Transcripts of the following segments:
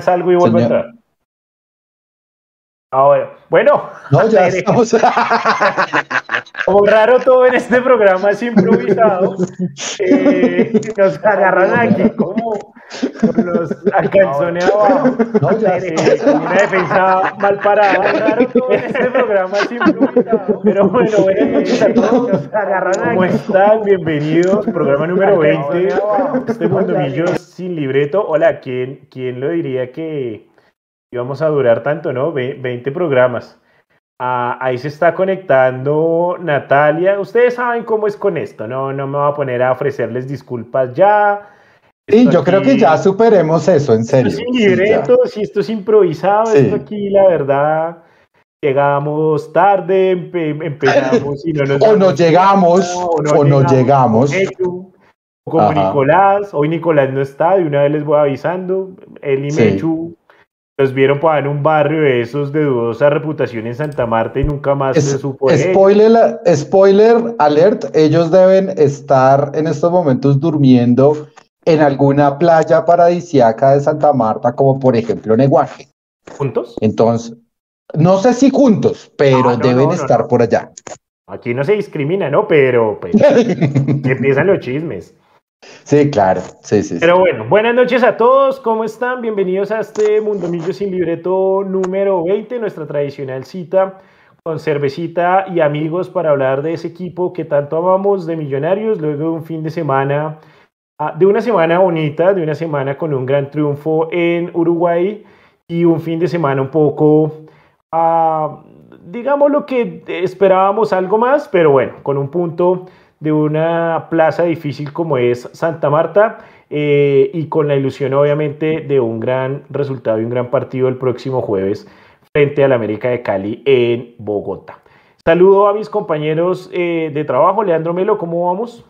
salgo y vuelvo a entrar. Ahora, bueno. No, ya estamos. Como raro todo en este programa es improvisado. Eh, nos agarran aquí como los alcanzones abajo. No, ya eh, una defensa mal parada. Raro todo en este programa es improvisado. Pero bueno, buenas noches a todos. Nos agarran ¿Cómo están? Bienvenidos. Programa número 20. Este Mundomillos sin libreto. Hola, ¿quién, quién lo diría que íbamos a durar tanto, ¿no? 20 programas. Ah, ahí se está conectando Natalia. Ustedes saben cómo es con esto, ¿no? No me voy a poner a ofrecerles disculpas ya. Sí, yo creo que ya superemos eso, en serio. Esto es libreto, si esto es improvisado, esto aquí, la verdad, llegamos tarde, empezamos y no nos... o no llegamos, o no, llegamos. Como Nicolás, hoy Nicolás no está, de una vez les voy avisando, él y Mechu los vieron para en un barrio de esos de dudosa reputación en Santa Marta y nunca más se supo. Spoiler, spoiler alert, ellos deben estar en estos momentos durmiendo en alguna playa paradisiaca de Santa Marta, como por ejemplo Neguaje. ¿Juntos? Entonces, no sé si juntos, pero ah, deben estar por allá. Aquí no se discrimina, ¿no? Pero pues, empiezan los chismes. Sí, claro, sí, sí. Pero bueno, buenas noches a todos, ¿cómo están? Bienvenidos a este Mundo Millo sin libreto número 20, nuestra tradicional cita con cervecita y amigos para hablar de ese equipo que tanto amamos de Millonarios, luego de un fin de semana, ah, de una semana bonita, de una semana con un gran triunfo en Uruguay y un fin de semana un poco, ah, digamos lo que esperábamos algo más, pero bueno, con un punto de una plaza difícil como es Santa Marta eh, y con la ilusión obviamente de un gran resultado y un gran partido el próximo jueves frente al América de Cali en Bogotá. Saludo a mis compañeros eh, de trabajo. Leandro Melo, ¿cómo vamos?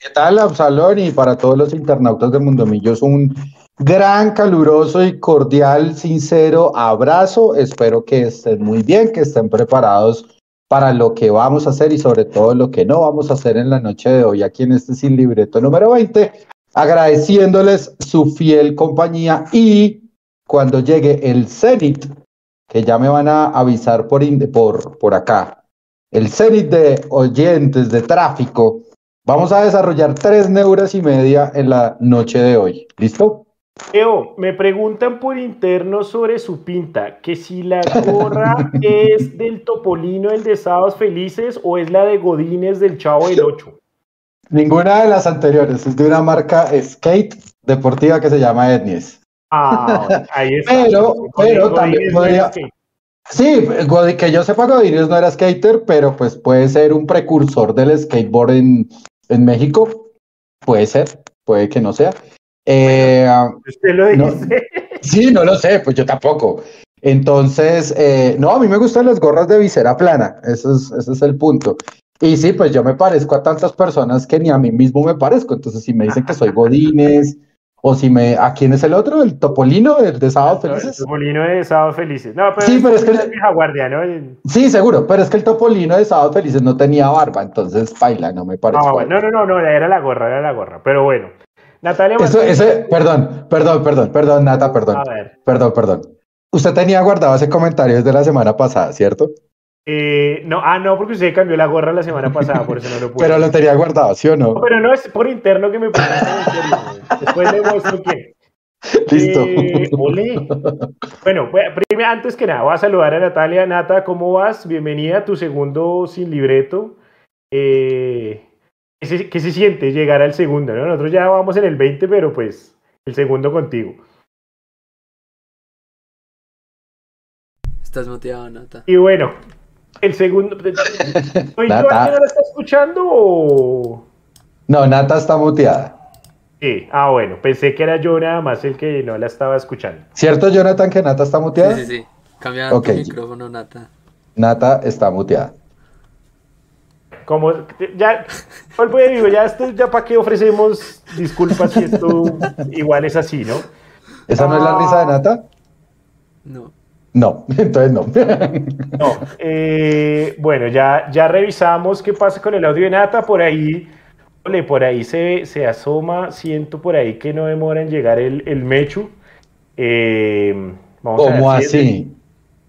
¿Qué tal, Absalón? Y para todos los internautas de Mundo Millos, un gran, caluroso y cordial, sincero abrazo. Espero que estén muy bien, que estén preparados para lo que vamos a hacer y sobre todo lo que no vamos a hacer en la noche de hoy aquí en este Sin Libreto número 20, agradeciéndoles su fiel compañía y cuando llegue el Zenit, que ya me van a avisar por, por, por acá, el Zenit de oyentes de tráfico, vamos a desarrollar tres neuras y media en la noche de hoy. ¿Listo? Eo, me preguntan por interno sobre su pinta, que si la gorra es del Topolino, el de Sábados Felices, o es la de Godines del Chavo del 8. Ninguna de las anteriores, es de una marca skate deportiva que se llama Etnies. Ah, ahí está. Pero, pero también podría... Sí, que yo sepa, Godines no era skater, pero pues puede ser un precursor del skateboard en, en México. Puede ser, puede que no sea. Eh, usted lo dice. sí, no lo sé, pues yo tampoco. Entonces, eh, no, a mí me gustan las gorras de visera plana, ese es, ese es el punto. Y sí, pues yo me parezco a tantas personas que ni a mí mismo me parezco. Entonces, si me dicen que soy Godines, o si me. ¿A quién es el otro? ¿El Topolino? ¿El de Sábado Felices? el Topolino de Sábado Felices. No, pero sí, pero es que. El... Guardia, ¿no? Sí, seguro, pero es que el Topolino de Sábado Felices no tenía barba, entonces baila, no me parece. No, no, no, no, era la gorra, era la gorra. Pero bueno, Natalia. Eso, perdón, perdón, perdón, perdón, Nata, perdón. A ver. Perdón, perdón. Usted tenía guardado ese comentario desde la semana pasada, ¿cierto? Eh, no, ah, no, porque usted cambió la gorra la semana pasada, por eso no lo pude. Pero lo tenía guardado, ¿sí o no? no pero no es por interno que me puse Después le muestro que. Listo. Eh, bueno, antes que nada, voy a saludar a Natalia. Nata, ¿cómo vas? Bienvenida a tu segundo sin libreto. Eh, ¿Qué se, siente llegar al segundo? ¿no? Nosotros ya vamos en el 20, pero pues el segundo contigo. Estás motivado, Nata. Y bueno, el segundo. ¿Soy Nata. no la está escuchando o.? No, Nata está muteada. Sí, ah, bueno, pensé que era yo nada más el que no la estaba escuchando. ¿Cierto, Jonathan, que Nata está muteada? Sí, sí, sí. Cambia el micrófono, Nata. Nata está muteada como ya, digo, ya esto, ya para qué ofrecemos disculpas si esto igual es así, ¿no? ¿Esa no es la risa de Nata? No. No, entonces no. no. Eh, bueno, ya, ya revisamos qué pasa con el audio de Nata. Por ahí, por ahí se, se asoma, siento por ahí que no demora en llegar el, el Mechu. Eh, ¿Cómo así?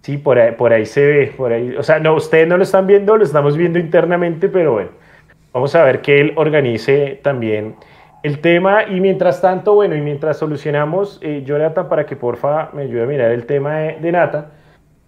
Sí, por ahí, por ahí se ve, por ahí. O sea, no, ustedes no lo están viendo, lo estamos viendo internamente, pero bueno, vamos a ver que él organice también el tema. Y mientras tanto, bueno, y mientras solucionamos, eh, Jonathan, para que porfa me ayude a mirar el tema de, Nata.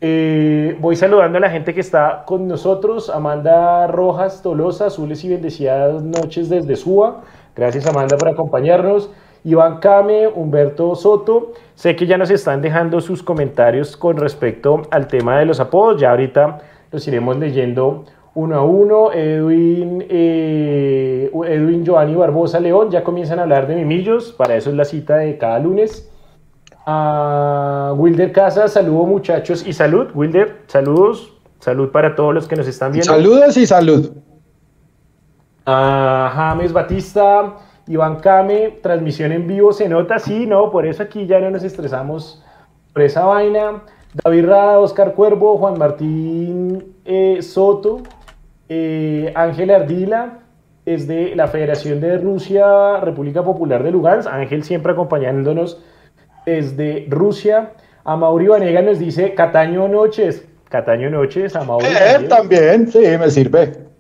Eh, voy saludando a la gente que está con nosotros. Amanda Rojas Tolosa, azules y bendecidas noches desde Suba. Gracias, Amanda, por acompañarnos. Iván Came, Humberto Soto. Sé que ya nos están dejando sus comentarios con respecto al tema de los apodos. Ya ahorita los iremos leyendo uno a uno. Edwin, eh, Edwin Giovanni Barbosa León ya comienzan a hablar de mimillos. Para eso es la cita de cada lunes. A Wilder Casas, saludo muchachos y salud. Wilder, saludos. Salud para todos los que nos están viendo. Saludos y salud. A James Batista. Iván Came, transmisión en vivo, se nota, sí, no, por eso aquí ya no nos estresamos por esa vaina. David Rada, Oscar Cuervo, Juan Martín eh, Soto, eh, Ángel Ardila, es de la Federación de Rusia, República Popular de Lugansk. Ángel siempre acompañándonos desde Rusia. A Mauri Vanega nos dice Cataño Noches. Cataño Noches, a Mauri. Eh, también, sí, me sirve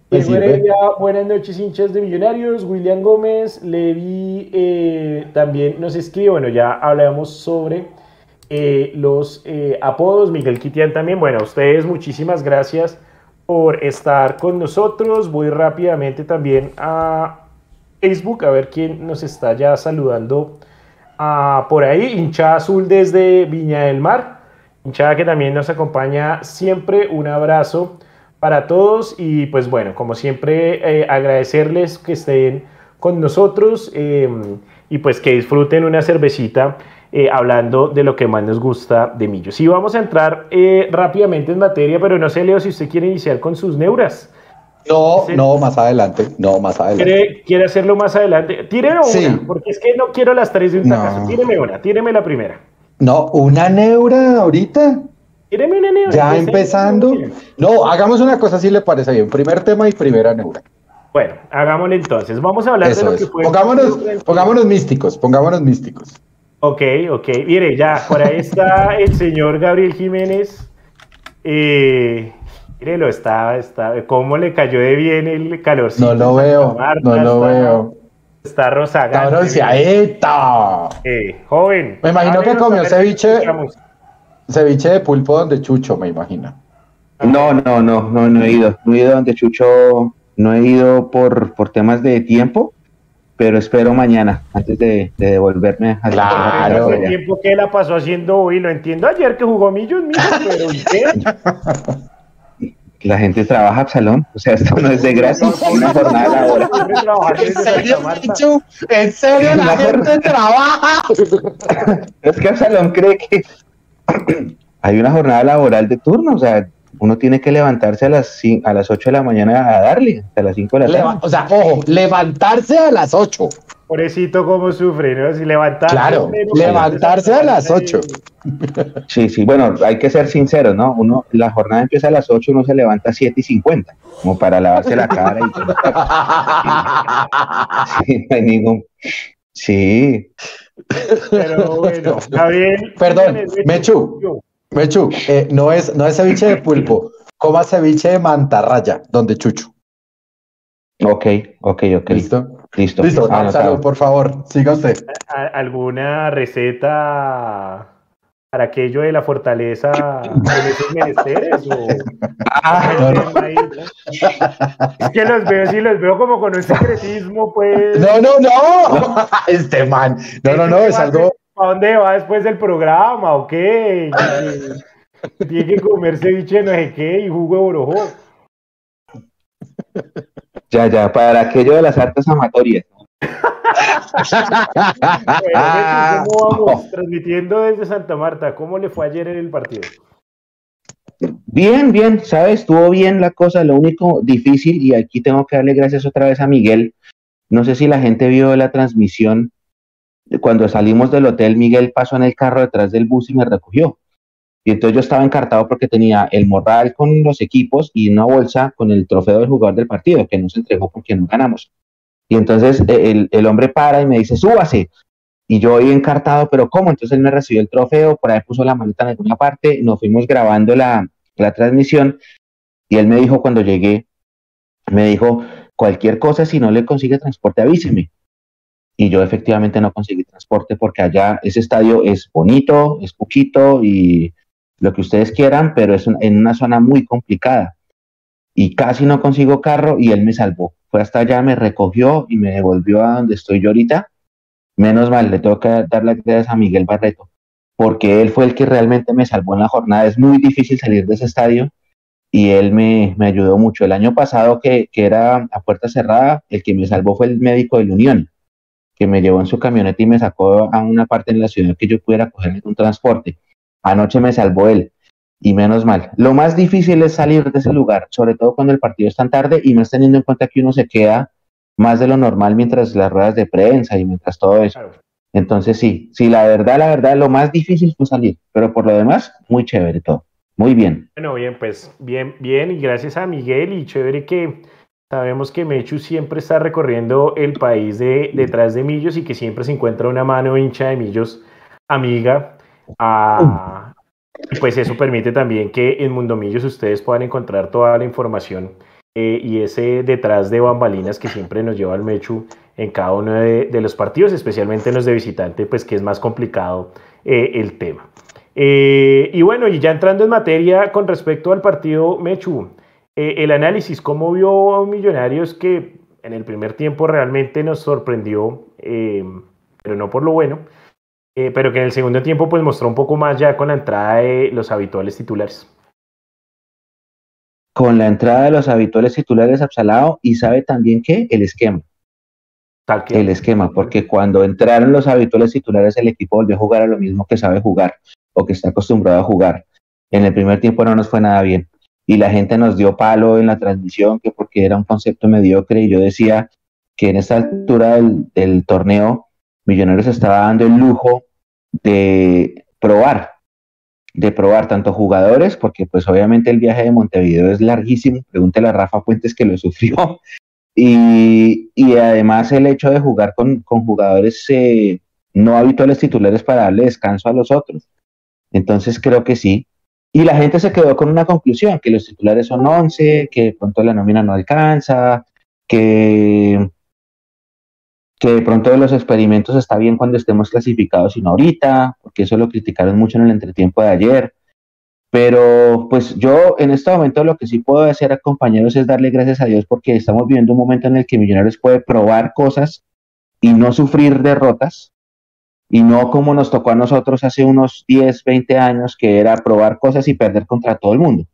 buenas noches, hinchas de Millonarios. William Gómez, Levi eh, también nos escribe. Bueno, ya hablábamos sobre eh, los eh, apodos. Miguel Quitián también. Bueno, a ustedes muchísimas gracias por estar con nosotros. Voy rápidamente también a Facebook a ver quién nos está ya saludando ah, por ahí. Hincha azul desde Viña del Mar. Hinchada que también nos acompaña siempre. Un abrazo para todos y pues bueno, como siempre, eh, agradecerles que estén con nosotros em, y pues que disfruten una cervecita eh, hablando de lo que más nos gusta de Millos. Y vamos a entrar eh, rápidamente en materia, pero no sé, Leo, si usted quiere iniciar con sus neuras. No, no, más adelante, no, más adelante. ¿Quiere, hacerlo más adelante? Tíreme una, porque es que no quiero las tres de un no. Tíreme una, tíreme la primera. No, una neura ahorita. Ya empezando. No, hagamos una cosa si le parece bien. Primer tema y primera neura. Bueno, hagámoslo entonces. Vamos a hablar de lo que fue. Pongámonos, pongámonos místicos, pongámonos místicos. Ok, ok. Mire, ya, por ahí está el señor Gabriel Jiménez. Eh, mírelo, está, está. ¿Cómo le cayó de bien el calor? No lo veo, no lo veo. Está rozagante. Está Eh, joven. Me imagino que comió ceviche. Ceviche de pulpo donde Chucho, me imagino. No, no, no, no, no he ido. No he ido donde Chucho, no he ido por, por temas de tiempo, pero espero mañana, antes de, devolverme a Claro, el tiempo que la pasó haciendo hoy, lo entiendo ayer que jugó Millos, pero La gente trabaja, Absalón. O sea, esto no es de gratis, una jornada laboral. ¿En serio, ¿En serio la gente trabaja? Es que Absalón cree que hay una jornada laboral de turno, o sea, uno tiene que levantarse a las, a las 8 de la mañana a darle, hasta las 5 de la tarde. o sea, ojo, levantarse a las 8. Pobrecito, cómo sufre, ¿no? Si levantarse. Claro, levantarse a las 8. Sí, sí, bueno, hay que ser sinceros, ¿no? Uno, la jornada empieza a las 8, uno se levanta a 7 y 50, como para lavarse la cara y Sí, no hay ningún. Sí. Pero bueno, Javier. Perdón, Mechu. Mechu, eh, no, es, no es ceviche de pulpo, coma ceviche de mantarraya, donde chucho. Ok, ok, ok. ¿Listo? Listo. Listo, por favor, siga usted. ¿Alguna receta para aquello de la fortaleza en esos menesteres? O... Ah, Es que los veo, sí, los veo como con un secretismo, pues. No, no, no. Este man. No, no, no, es algo. ¿A dónde va después del programa o qué? Tiene que comer ceviche no sé qué y jugo de orojo. Ya, ya, para aquello de las artes amatorias. ¿Cómo vamos? Transmitiendo desde Santa Marta, ¿cómo le fue ayer en el partido? Bien, bien, sabes, estuvo bien la cosa, lo único difícil, y aquí tengo que darle gracias otra vez a Miguel, no sé si la gente vio la transmisión, cuando salimos del hotel, Miguel pasó en el carro detrás del bus y me recogió. Y entonces yo estaba encartado porque tenía el morral con los equipos y una bolsa con el trofeo del jugador del partido, que no se entregó porque no ganamos. Y entonces eh, el, hombre para y me dice, súbase. Y yo ahí encartado, pero ¿cómo? Entonces él me recibió el trofeo, por ahí puso la maleta en alguna parte, nos fuimos grabando la, la transmisión y él me dijo cuando llegué, me dijo, cualquier cosa, si no le consigue transporte, avíseme. Y yo efectivamente no conseguí transporte porque allá ese estadio es bonito, es poquito y lo que ustedes quieran, pero es en una zona muy complicada. Y casi no consigo carro y él me salvó. Fue hasta allá, me recogió y me devolvió a donde estoy yo ahorita. Menos mal, le tengo que dar las gracias a Miguel Barreto, porque él fue el que realmente me salvó en la jornada. Es muy difícil salir de ese estadio y él me, me ayudó mucho. El año pasado, que, que, era a puerta cerrada, el que me salvó fue el médico de la Unión, que me llevó en su camioneta y me sacó a una parte en la ciudad que yo pudiera coger un transporte. Anoche me salvó él, y menos mal. Lo más difícil es salir de ese lugar, sobre todo cuando el partido es tan tarde y más teniendo en cuenta que uno se queda más de lo normal mientras las ruedas de prensa y mientras todo eso. Entonces sí, sí, la verdad, la verdad, lo más difícil fue salir, pero por lo demás, muy chévere todo. Muy bien. Bueno, bien, pues bien, bien, y gracias a Miguel y chévere que sabemos que Mechu siempre está recorriendo el país de, detrás de Millos y que siempre se encuentra una mano hincha de Millos amiga. A, pues eso permite también que en Mundo Millos ustedes puedan encontrar toda la información eh, y ese detrás de bambalinas que siempre nos lleva al Mechu en cada uno de, los partidos, especialmente en los de visitante, pues que es más complicado eh, el tema. Eh, y bueno, y ya entrando en materia con respecto al partido Mechu, el análisis, ¿cómo vio a Millonarios que en el primer tiempo realmente nos sorprendió, pero no por lo bueno, pero que en el segundo tiempo pues mostró un poco más ya con la entrada de los habituales titulares? Con la entrada de los habituales titulares Absalado y sabe también que el esquema. Tal que... El esquema, porque cuando entraron los habituales titulares el equipo volvió a jugar a lo mismo que sabe jugar o que está acostumbrado a jugar. En el primer tiempo no nos fue nada bien y la gente nos dio palo en la transmisión que porque era un concepto mediocre y yo decía que en esta altura del, torneo Millonarios estaba dando el lujo de probar, de probar tanto jugadores, porque pues obviamente el viaje de Montevideo es larguísimo, pregúntele a Rafa Fuentes que lo sufrió, y, además el hecho de jugar con, jugadores eh, no habituales titulares para darle descanso a los otros. Entonces creo que sí. Y la gente se quedó con una conclusión, que los titulares son 11, que pronto la nómina no alcanza, que, que de pronto los experimentos está bien cuando estemos clasificados y no ahorita, porque eso lo criticaron mucho en el entretiempo de ayer. Pero pues yo en este momento lo que sí puedo hacer a compañeros es darle gracias a Dios porque estamos viviendo un momento en el que Millonarios puede probar cosas y no sufrir derrotas y no como nos tocó a nosotros hace unos 10, 20 años, que era probar cosas y perder contra todo el mundo.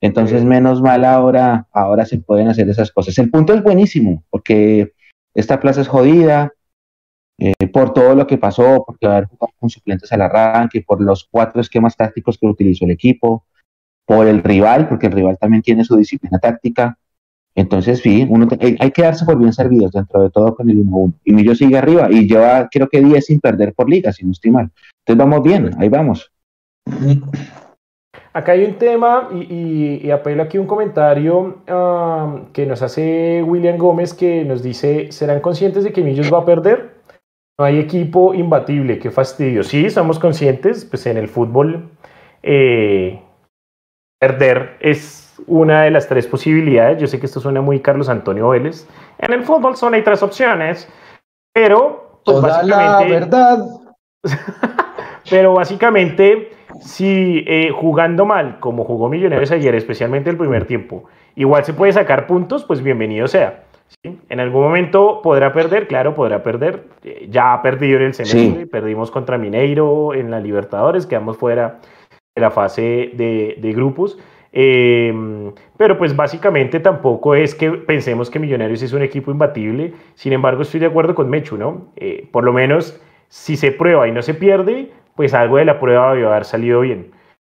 Entonces, menos mal ahora, ahora se pueden hacer esas cosas. El punto es buenísimo, porque esta plaza es jodida, eh, por todo lo que pasó, porque haber jugado con suplentes al arranque, por los cuatro esquemas tácticos que utilizó el equipo, por el rival, porque el rival también tiene su disciplina táctica, entonces, sí, uno hay que darse por bien servidos dentro de todo con el 1-1. Y Millo sigue arriba y lleva, creo que 10 sin perder por liga, si no estoy mal. Entonces, vamos bien, ahí vamos. Acá hay un tema y, apelo aquí un comentario um, que nos hace William Gómez que nos dice, ¿serán conscientes de que Millos va a perder? No hay equipo imbatible, qué fastidio. Sí, somos conscientes, pues en el fútbol eh, perder es una de las tres posibilidades. Yo sé que esto suena muy Carlos Antonio Vélez. En el fútbol solo hay tres opciones, pero pues, Toda la verdad. pero básicamente, si eh, jugando mal, como jugó Millonarios ayer, especialmente el primer tiempo, igual se puede sacar puntos, pues bienvenido sea. En algún momento podrá perder, claro, podrá perder. Eh, ya ha perdido en el semestre, perdimos contra Mineiro en la Libertadores, quedamos fuera de la fase de, de grupos. Em, pero pues básicamente tampoco es que pensemos que Millonarios es un equipo imbatible. Sin embargo, estoy de acuerdo con Mechu, ¿no? Eh, por lo menos si se prueba y no se pierde, pues algo de la prueba debe haber salido bien.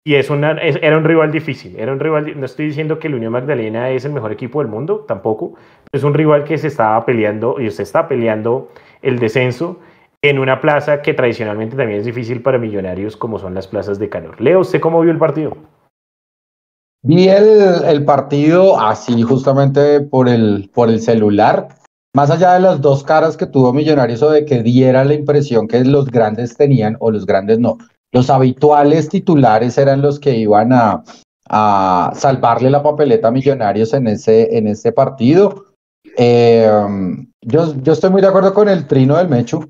Y es una, era un rival difícil, era un rival, no estoy diciendo que el Unión Magdalena es el mejor equipo del mundo, tampoco, es un rival que se estaba peleando y se está peleando el descenso en una plaza que tradicionalmente también es difícil para millonarios como son las plazas de calor. Leo, ¿usted cómo vio el partido? Vi el, partido así justamente por el, por el celular más allá de las dos caras que tuvo Millonarios o de que diera la impresión que los grandes tenían, o los grandes no, los habituales titulares eran los que iban a, a salvarle la papeleta a Millonarios en ese, en ese partido. Eh, yo, yo estoy muy de acuerdo con el trino del Mechu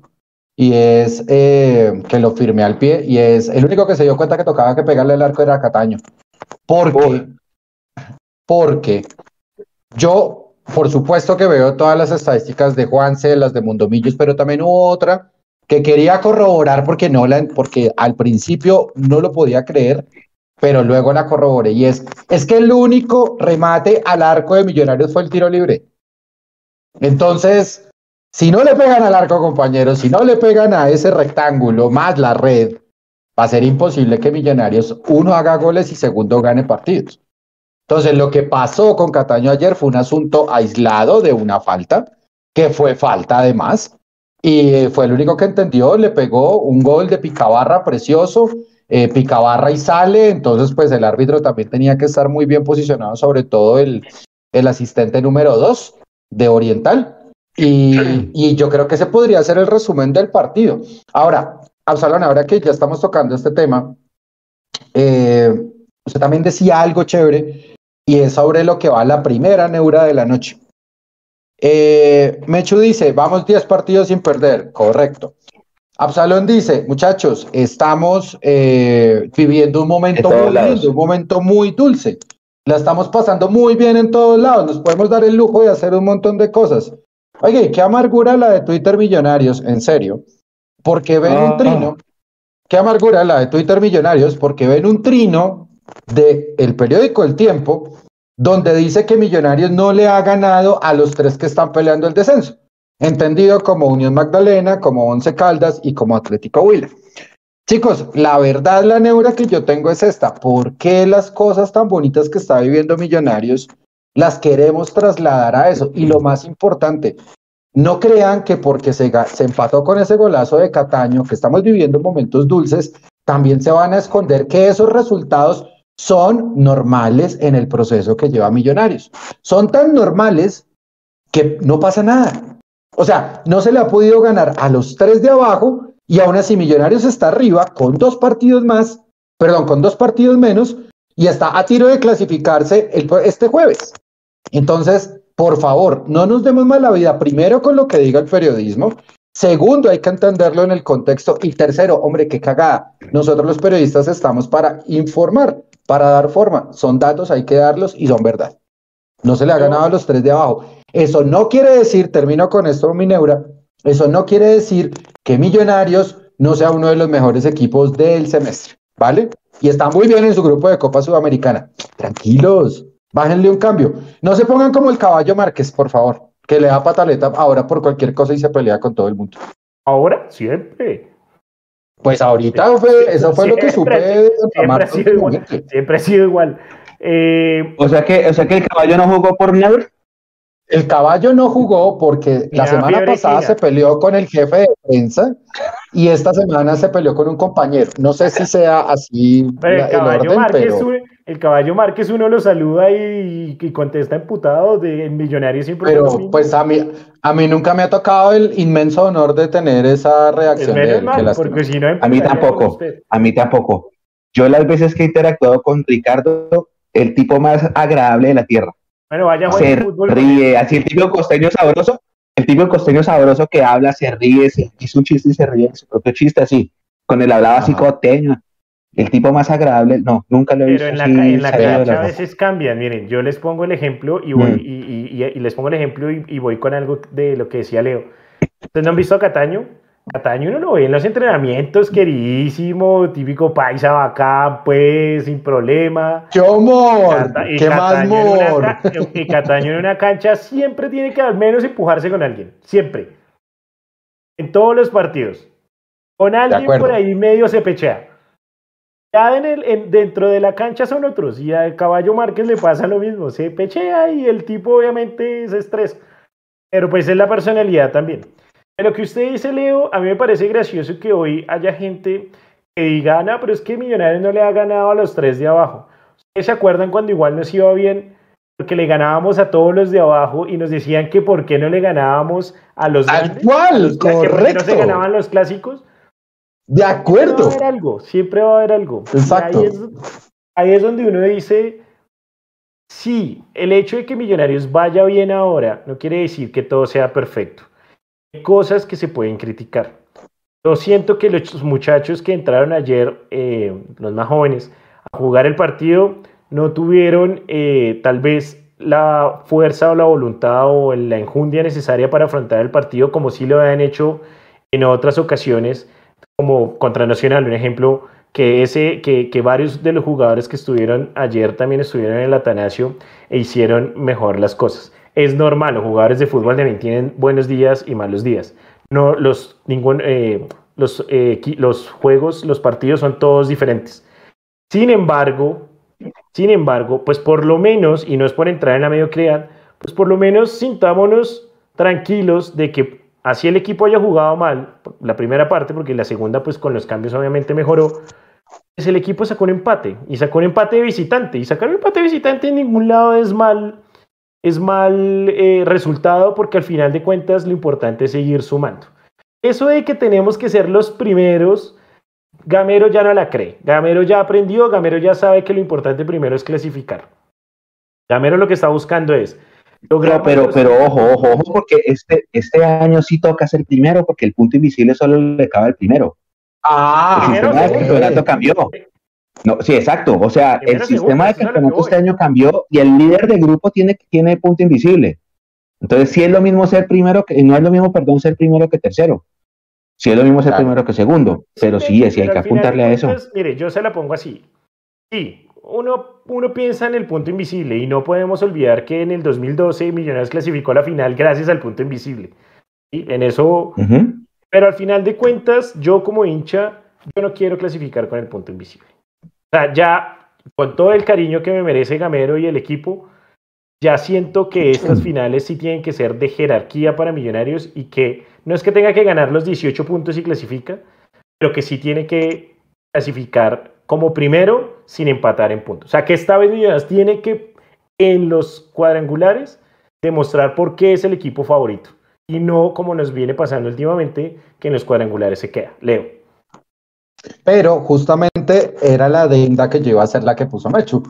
y es eh, que lo firme al pie y es el único que se dio cuenta que tocaba que pegarle el arco era Cataño. Porque, porque yo, por supuesto que veo todas las estadísticas de Juanse, las de Mundomillos, pero también hubo otra que quería corroborar porque no la, porque al principio no lo podía creer, pero luego la corroboré y es, es que el único remate al arco de Millonarios fue el tiro libre. Entonces, si no le pegan al arco, compañeros, si no le pegan a ese rectángulo más la red, va a ser imposible que Millonarios, uno, haga goles y segundo, gane partidos. Entonces, lo que pasó con Cataño ayer fue un asunto aislado de una falta, que fue falta además, y fue el único que entendió, le pegó un gol de Picabarra precioso, eh, Picabarra y sale, entonces pues el árbitro también tenía que estar muy bien posicionado, sobre todo el, el asistente número dos de Oriental. Y, y, yo creo que ese podría ser el resumen del partido. Ahora, Absalón, ahora que ya estamos tocando este tema, eh, usted también decía algo chévere y es sobre lo que va la primera neura de la noche. Eh, Mechu dice, vamos 10 partidos sin perder, correcto. Absalón dice, muchachos, estamos eh, viviendo un momento muy lindo, un momento muy dulce. La estamos pasando muy bien en todos lados, nos podemos dar el lujo de hacer un montón de cosas. Oye, qué amargura la de Twitter Millonarios, en serio, porque ven un ah. trino, qué amargura la de Twitter Millonarios, porque ven un trino de el periódico El Tiempo, donde dice que Millonarios no le ha ganado a los tres que están peleando el descenso, entendido como Unión Magdalena, como Once Caldas y como Atlético Huila. Chicos, la verdad, la neura que yo tengo es esta. ¿Por qué las cosas tan bonitas que está viviendo Millonarios las queremos trasladar a eso? Y lo más importante, no crean que porque se, se empató con ese golazo de Cataño, que estamos viviendo momentos dulces, también se van a esconder que esos resultados son normales en el proceso que lleva Millonarios. Son tan normales que no pasa nada. O sea, no se le ha podido ganar a los tres de abajo y aún así Millonarios está arriba con dos partidos más, perdón, con dos partidos menos y está a tiro de clasificarse este jueves. Entonces, por favor, no nos demos más la vida, primero con lo que diga el periodismo, segundo, hay que entenderlo en el contexto y tercero, hombre, qué cagada, nosotros los periodistas estamos para informar, para dar forma, son datos, hay que darlos y son verdad. No se le ha ganado a los tres de abajo. Eso no quiere decir, termino con esto, mi neura, eso no quiere decir que Millonarios no sea uno de los mejores equipos del semestre, ¿vale? Y está muy bien en su grupo de Copa Sudamericana. Tranquilos, bájenle un cambio. No se pongan como el caballo Márquez, por favor, que le da pataleta ahora por cualquier cosa y se pelea con todo el mundo. Ahora, siempre. Pues ahorita fue, eso fue lo que supe. Siempre, ha sido igual. Siempre ha sido igual. Eh, o, sea que, o sea que el caballo no jugó por Neur. El caballo no jugó porque la semana pasada se peleó con el jefe de prensa y esta semana se peleó con un compañero. No sé si sea así el, caballo Márquez, el caballo Márquez uno lo saluda y, contesta emputado de Millonarios siempre. Pero pues a mí, a mí nunca me ha tocado el inmenso honor de tener esa reacción. de a mí tampoco, a mí tampoco. Yo las veces que he interactuado con Ricardo, el tipo más agradable de la tierra. Bueno, vaya se ríe, así el tipo costeño sabroso, el tipo costeño sabroso que habla, se ríe, se hizo un chiste y se ríe, su propio chiste así, con el hablaba así costeño. El tipo más agradable, no, nunca lo he visto. Pero en la, cancha a veces cambian. Miren, yo les pongo el ejemplo y voy, mm. y, y, les pongo el ejemplo y, voy con algo de lo que decía Leo. ¿Ustedes no han visto a Cataño? Cataño uno lo ve en los entrenamientos, queridísimo, típico paisa bacán, pues, sin problema. ¡Qué amor! ¡Qué más amor! Y Cataño en una cancha siempre tiene que al menos empujarse con alguien, siempre. En todos los partidos. Con alguien por ahí medio se pechea. Ya en el, dentro de la cancha son otros, y al caballo Márquez le pasa lo mismo, se pechea y el tipo obviamente se estresa. Pero pues es la personalidad también. En lo que usted dice, Leo, a mí me parece gracioso que hoy haya gente que diga, no, pero es que Millonarios no le ha ganado a los tres de abajo. ¿Ustedes se acuerdan cuando igual nos iba bien porque le ganábamos a todos los de abajo y nos decían que por qué no le ganábamos a los Al cual, correcto. no se ganaban los clásicos. De acuerdo. Siempre va a haber algo, siempre va a haber algo. Exacto. Ahí es, ahí es donde uno dice, sí, el hecho de que Millonarios vaya bien ahora no quiere decir que todo sea perfecto. Hay cosas que se pueden criticar. Yo siento que los muchachos que entraron ayer, eh, los más jóvenes, a jugar el partido, no tuvieron eh, tal vez la fuerza o la voluntad o la enjundia necesaria para afrontar el partido como sí lo habían hecho en otras ocasiones, como contra Nacional, un ejemplo, que, ese, que, que varios de los jugadores que estuvieron ayer también estuvieron en el Atanasio e hicieron mejor las cosas. Es normal, los jugadores de fútbol también tienen buenos días y malos días. No, los, ningún, eh, los, eh, los juegos, los partidos son todos diferentes. Sin embargo, sin embargo, pues por lo menos, y no es por entrar en la mediocridad, pues por lo menos sintámonos tranquilos de que así el equipo haya jugado mal, la primera parte, porque la segunda pues con los cambios obviamente mejoró, pues el equipo sacó un empate, y sacó un empate de visitante, y sacar un empate de visitante en ningún lado es mal, es mal eh, resultado, porque al final de cuentas lo importante es seguir sumando. Eso de que tenemos que ser los primeros Gamero ya no la cree. Gamero ya aprendió, Gamero ya sabe que lo importante primero es clasificar. Gamero lo que está buscando es lograr. pero, pero ojo, ojo, ojo, porque este, este año sí toca ser primero, porque el punto invisible solo le cabe el primero. Ah, el sistema de campeonato cambió. No, sí, exacto. O sea, el sistema de campeonato este año cambió y el líder del grupo tiene, tiene punto invisible. Entonces, sí es lo mismo ser primero que, no es lo mismo, perdón, ser primero que tercero. Si es lo mismo ser primero que segundo, pero sí, sí hay que apuntarle a eso. Mire, yo se la pongo así. Sí, uno, uno piensa en el punto invisible y no podemos olvidar que en el 2012 Millonarios clasificó a la final gracias al punto invisible. y En eso, pero al final de cuentas, yo como hincha, yo no quiero clasificar con el punto invisible. O sea, ya con todo el cariño que me merece Gamero y el equipo, ya siento que estas finales sí tienen que ser de jerarquía para Millonarios y que no es que tenga que ganar los 18 puntos y clasifica, pero que sí tiene que clasificar como primero sin empatar en puntos. O sea, que esta vez Millonarios tiene que en los cuadrangulares demostrar por qué es el equipo favorito y no como nos viene pasando últimamente que en los cuadrangulares se queda. Leo. Pero justamente era la adenda que lleva a ser la que puso Mechu.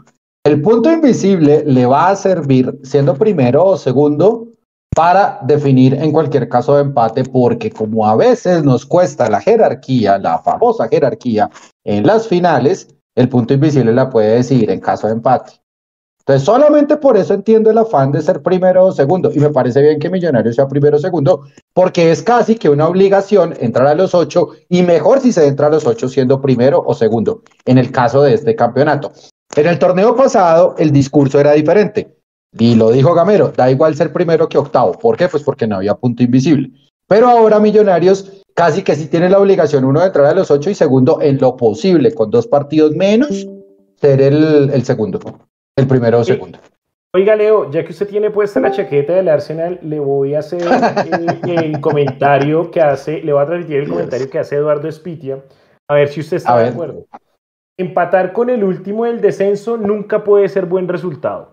El punto invisible le va a servir siendo primero o segundo para definir en cualquier caso de empate, porque como a veces nos cuesta la jerarquía, la famosa jerarquía en las finales, el punto invisible la puede decidir en caso de empate. Entonces, solamente por eso entiendo el afán de ser primero o segundo, y me parece bien que Millonarios sea primero o segundo, porque es casi que una obligación entrar a los ocho, y mejor si se entra a los ocho siendo primero o segundo, en el caso de este campeonato. En el torneo pasado el discurso era diferente. Y lo dijo Gamero, da igual ser primero que octavo. ¿Por qué? Pues porque no había punto invisible. Pero ahora Millonarios casi que sí tiene la obligación, uno, de entrar a los ocho y segundo, en lo posible, con dos partidos menos, ser el, segundo. El primero o segundo. Oiga, Leo, ya que usted tiene puesta la chaqueta del Arsenal, le voy a hacer el, comentario que hace, le voy a transmitir el comentario que hace Eduardo Espitia, a ver si usted está de acuerdo. Empatar con el último del descenso nunca puede ser buen resultado.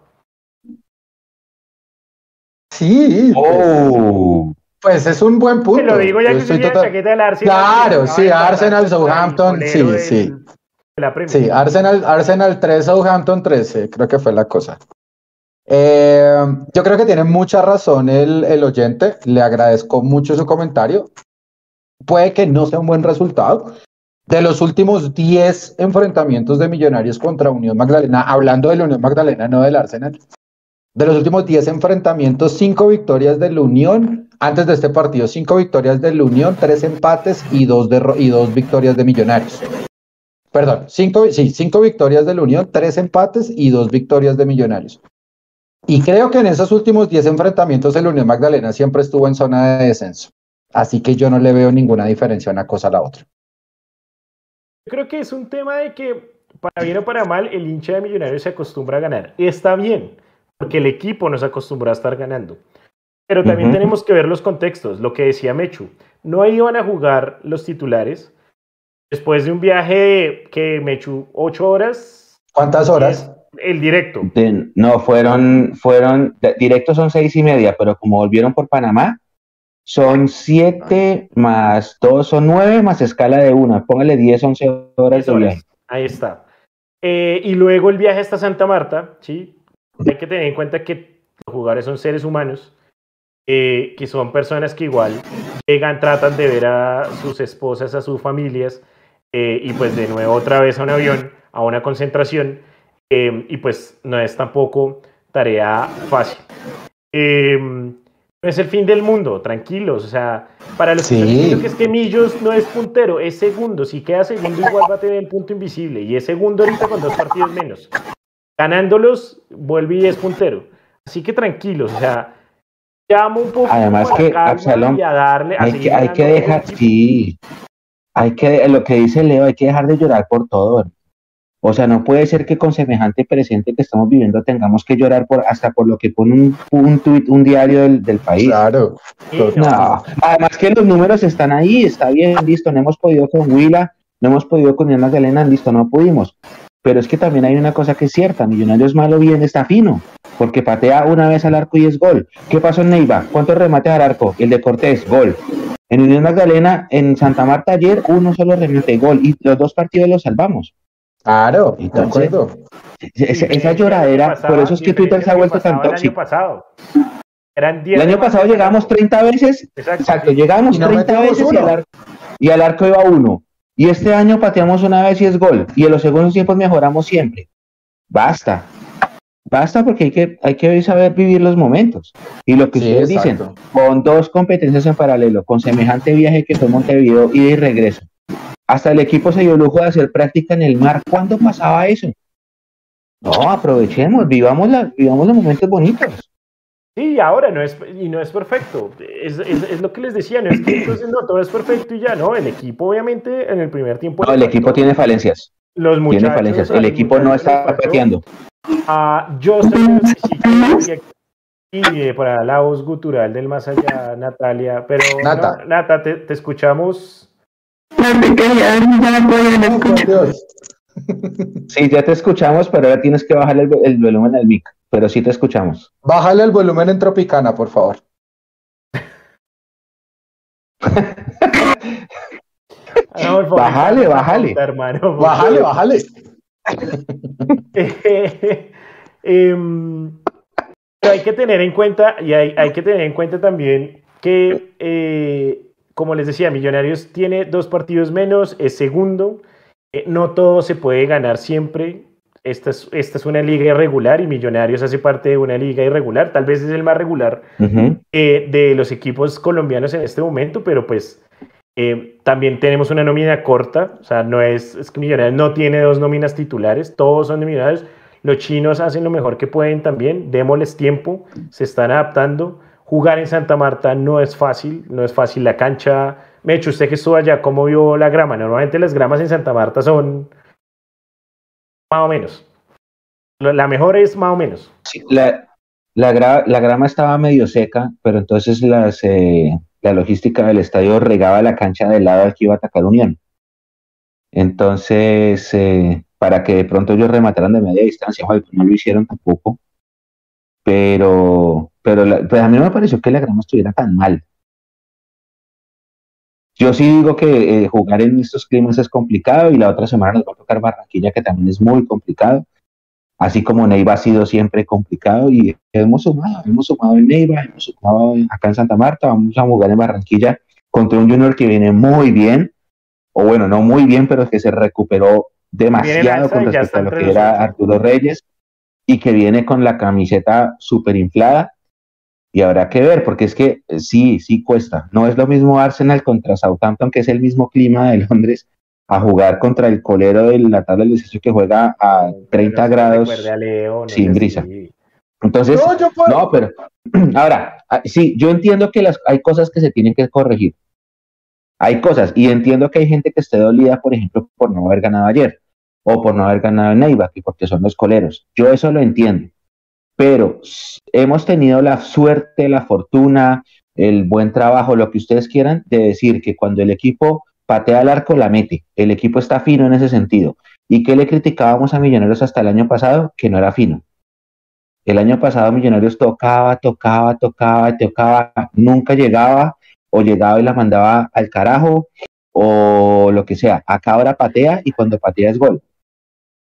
Sí. Oh. Pues es un buen punto. Te lo digo ya que estoy la chaqueta del Arsenal. Claro, sí, Arsenal, Southampton, sí, sí. Sí, Arsenal, Arsenal 3, Southampton 13, creo que fue la cosa. Eh, yo creo que tiene mucha razón el, el oyente, le agradezco mucho su comentario. Puede que no sea un buen resultado, de los últimos 10 enfrentamientos de Millonarios contra Unión Magdalena, hablando de la Unión Magdalena, no del Arsenal, de los últimos 10 enfrentamientos, 5 victorias de la Unión, antes de este partido, 5 victorias de la Unión, 3 empates y 2 y dos victorias de Millonarios. Perdón, 5 sí, cinco victorias de la Unión, 3 empates y 2 victorias de Millonarios. Y creo que en esos últimos 10 enfrentamientos de la Unión Magdalena siempre estuvo en zona de descenso. Así que yo no le veo ninguna diferencia una cosa a la otra creo que es un tema de que, para bien o para mal, el hincha de Millonarios se acostumbra a ganar. Está bien, porque el equipo nos acostumbra a estar ganando. Pero también tenemos que ver los contextos, lo que decía Mechu. No iban a jugar los titulares después de un viaje que Mechu, ocho horas. ¿Cuántas horas? el directo. no, fueron, fueron, directos son seis y media, pero como volvieron por Panamá, son siete más dos, son nueve más escala de una. Póngale 10, 11 horas de viaje. Ahí está. Eh, y luego el viaje hasta Santa Marta, ¿sí? Hay que tener en cuenta que los jugadores son seres humanos, eh, que son personas que igual llegan, tratan de ver a sus esposas, a sus familias, eh, y pues de nuevo otra vez a un avión, a una concentración, y pues no es tampoco tarea fácil no es el fin del mundo, tranquilos. O sea, para los que que es que Millos no es puntero, es segundo. Si queda segundo, igual va a tener el punto invisible. Y es segundo ahorita con dos partidos menos. Ganándolos, vuelve y es puntero. Así que tranquilos, o sea, llamo un poco Además que, Absalom, y a darle. hay, que, hay que dejar, sí, hay que, lo que dice Leo, hay que dejar de llorar por todo. O sea, no puede ser que con semejante presente que estamos viviendo tengamos que llorar por hasta por lo que pone un, un un diario del, país. Claro. No. Además que los números están ahí, está bien, listo, no hemos podido con Huila, no hemos podido con Irma Galena, listo, no pudimos. Pero es que también hay una cosa que es cierta, Millonarios malo bien está fino, porque patea una vez al arco y es gol. ¿Qué pasó en Neiva? ¿Cuántos remates al arco? El de Cortés, gol. En Unión Magdalena, en Santa Marta ayer, uno solo remate, gol, y los dos partidos los salvamos. Claro, de acuerdo. Esa, lloradera, por eso es que Twitter se ha vuelto tan tóxico. El año pasado. Eran el año pasado llegamos 30 veces. Exacto, llegamos 30 veces y este año pateamos una vez y es gol. Y en los segundos tiempos mejoramos siempre. Basta. Basta porque hay que, hay que saber vivir los momentos. Y lo que ustedes dicen, con dos competencias en paralelo, con semejante viaje que fue Montevideo, ida y regreso, hasta el equipo se dio lujo de hacer práctica en el mar. ¿Cuándo pasaba eso? No, aprovechemos, vivamos, la, vivamos los momentos bonitos. Sí, ahora no es, y no es perfecto. Es, es, lo que les decía, no es que entonces no todo es perfecto y ya, no. El equipo, obviamente, en el primer tiempo. No, el equipo tiene falencias. Los muchachos, tiene falencias. El equipo no está pateando. Ah, yo soy y eh, para la voz gutural del más allá, Natalia. Pero, Nata, Nata te, te escuchamos Sí, ya te escuchamos, pero ahora tienes que bajar el, volumen al mic, pero sí te escuchamos. Bájale el volumen en Tropicana, por favor. bájale, bájale. Hermano, bájale, bájale. Em, pero hay que tener en cuenta, y hay, hay que tener en cuenta también que eh, como les decía, Millonarios tiene dos partidos menos, es segundo. Eh, no todo se puede ganar siempre. Esta es, esta es, una liga irregular y Millonarios hace parte de una liga irregular. Tal vez es el más regular eh, de los equipos colombianos en este momento, pero pues eh, también tenemos una nómina corta. O sea, no es, es que Millonarios no tiene dos nóminas titulares, todos son de Millonarios. Los chinos hacen lo mejor que pueden también. Démosles tiempo, se están adaptando. Jugar en Santa Marta no es fácil, no es fácil la cancha. Me hecho usted que estuvo allá, ¿cómo vio la grama? Normalmente las gramas en Santa Marta son más o menos. La mejor es más o menos. la, la, grama estaba medio seca, pero entonces las, eh, la logística del estadio regaba la cancha del lado al que iba a atacar Unión. Entonces, eh, para que de pronto ellos remataran de media distancia, no lo hicieron tampoco. Pero pero pues a mí no me pareció que la grama estuviera tan mal. Yo sí digo que eh, jugar en estos climas es complicado y la otra semana nos va a tocar Barranquilla, que también es muy complicado. Así como Neiva ha sido siempre complicado y hemos sumado, hemos sumado en Neiva, hemos sumado acá en Santa Marta, vamos a jugar en Barranquilla contra un Junior que viene muy bien, o bueno, no muy bien, pero que se recuperó demasiado con respecto a lo que era Arturo Reyes y que viene con la camiseta súper inflada y habrá que ver, porque es que eh, sí, sí cuesta. No es lo mismo Arsenal contra Southampton, que es el mismo clima de Londres, a jugar contra el colero de la tabla del descenso que juega a 30 grados sin brisa. Entonces, no, pero ahora, ah, sí, yo entiendo que las, hay cosas que se tienen que corregir. Hay cosas, y entiendo que hay gente que esté dolida, por ejemplo, por no haber ganado ayer, o por no haber ganado en Neiva, porque son los coleros. Yo eso lo entiendo pero hemos tenido la suerte, la fortuna, el buen trabajo, lo que ustedes quieran, de decir que cuando el equipo patea al arco, la mete. El equipo está fino en ese sentido. ¿Y qué le criticábamos a Millonarios hasta el año pasado? Que no era fino. El año pasado Millonarios tocaba, tocaba, tocaba, tocaba, nunca llegaba o llegaba y la mandaba al carajo o lo que sea. Acá ahora patea y cuando patea es gol.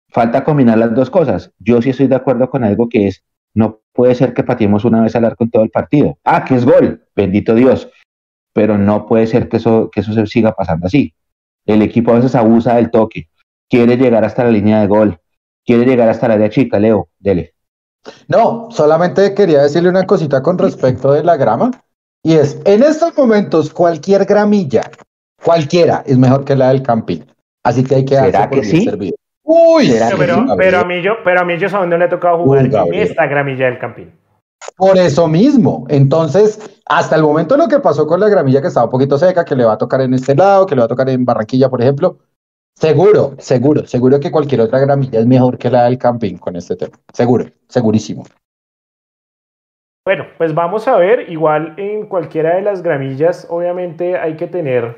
Falta combinar las dos cosas. Yo sí estoy de acuerdo con algo que es, no puede ser que pateemos una vez al arco en todo el partido. Ah, que es gol, bendito Dios. Pero no puede ser que eso, que eso se siga pasando así. El equipo a veces abusa del toque, quiere llegar hasta la línea de gol, quiere llegar hasta la área chica, Leo, dele. No, solamente quería decirle una cosita con respecto de la grama, y es, en estos momentos, cualquier gramilla, cualquiera, es mejor que la del camping. Así que hay que ¿Será que sí? servido. Uy, pero, pero, a mí yo, pero a mí yo a no le ha tocado jugar en esta gramilla del camping. Por eso mismo. Entonces, hasta el momento lo que pasó con la gramilla que estaba un poquito seca, que le va a tocar en este lado, que le va a tocar en Barranquilla, por ejemplo, seguro, seguro, seguro que cualquier otra gramilla es mejor que la del camping con este tema. Seguro, segurísimo. Bueno, pues vamos a ver, igual en cualquiera de las gramillas, obviamente hay que tener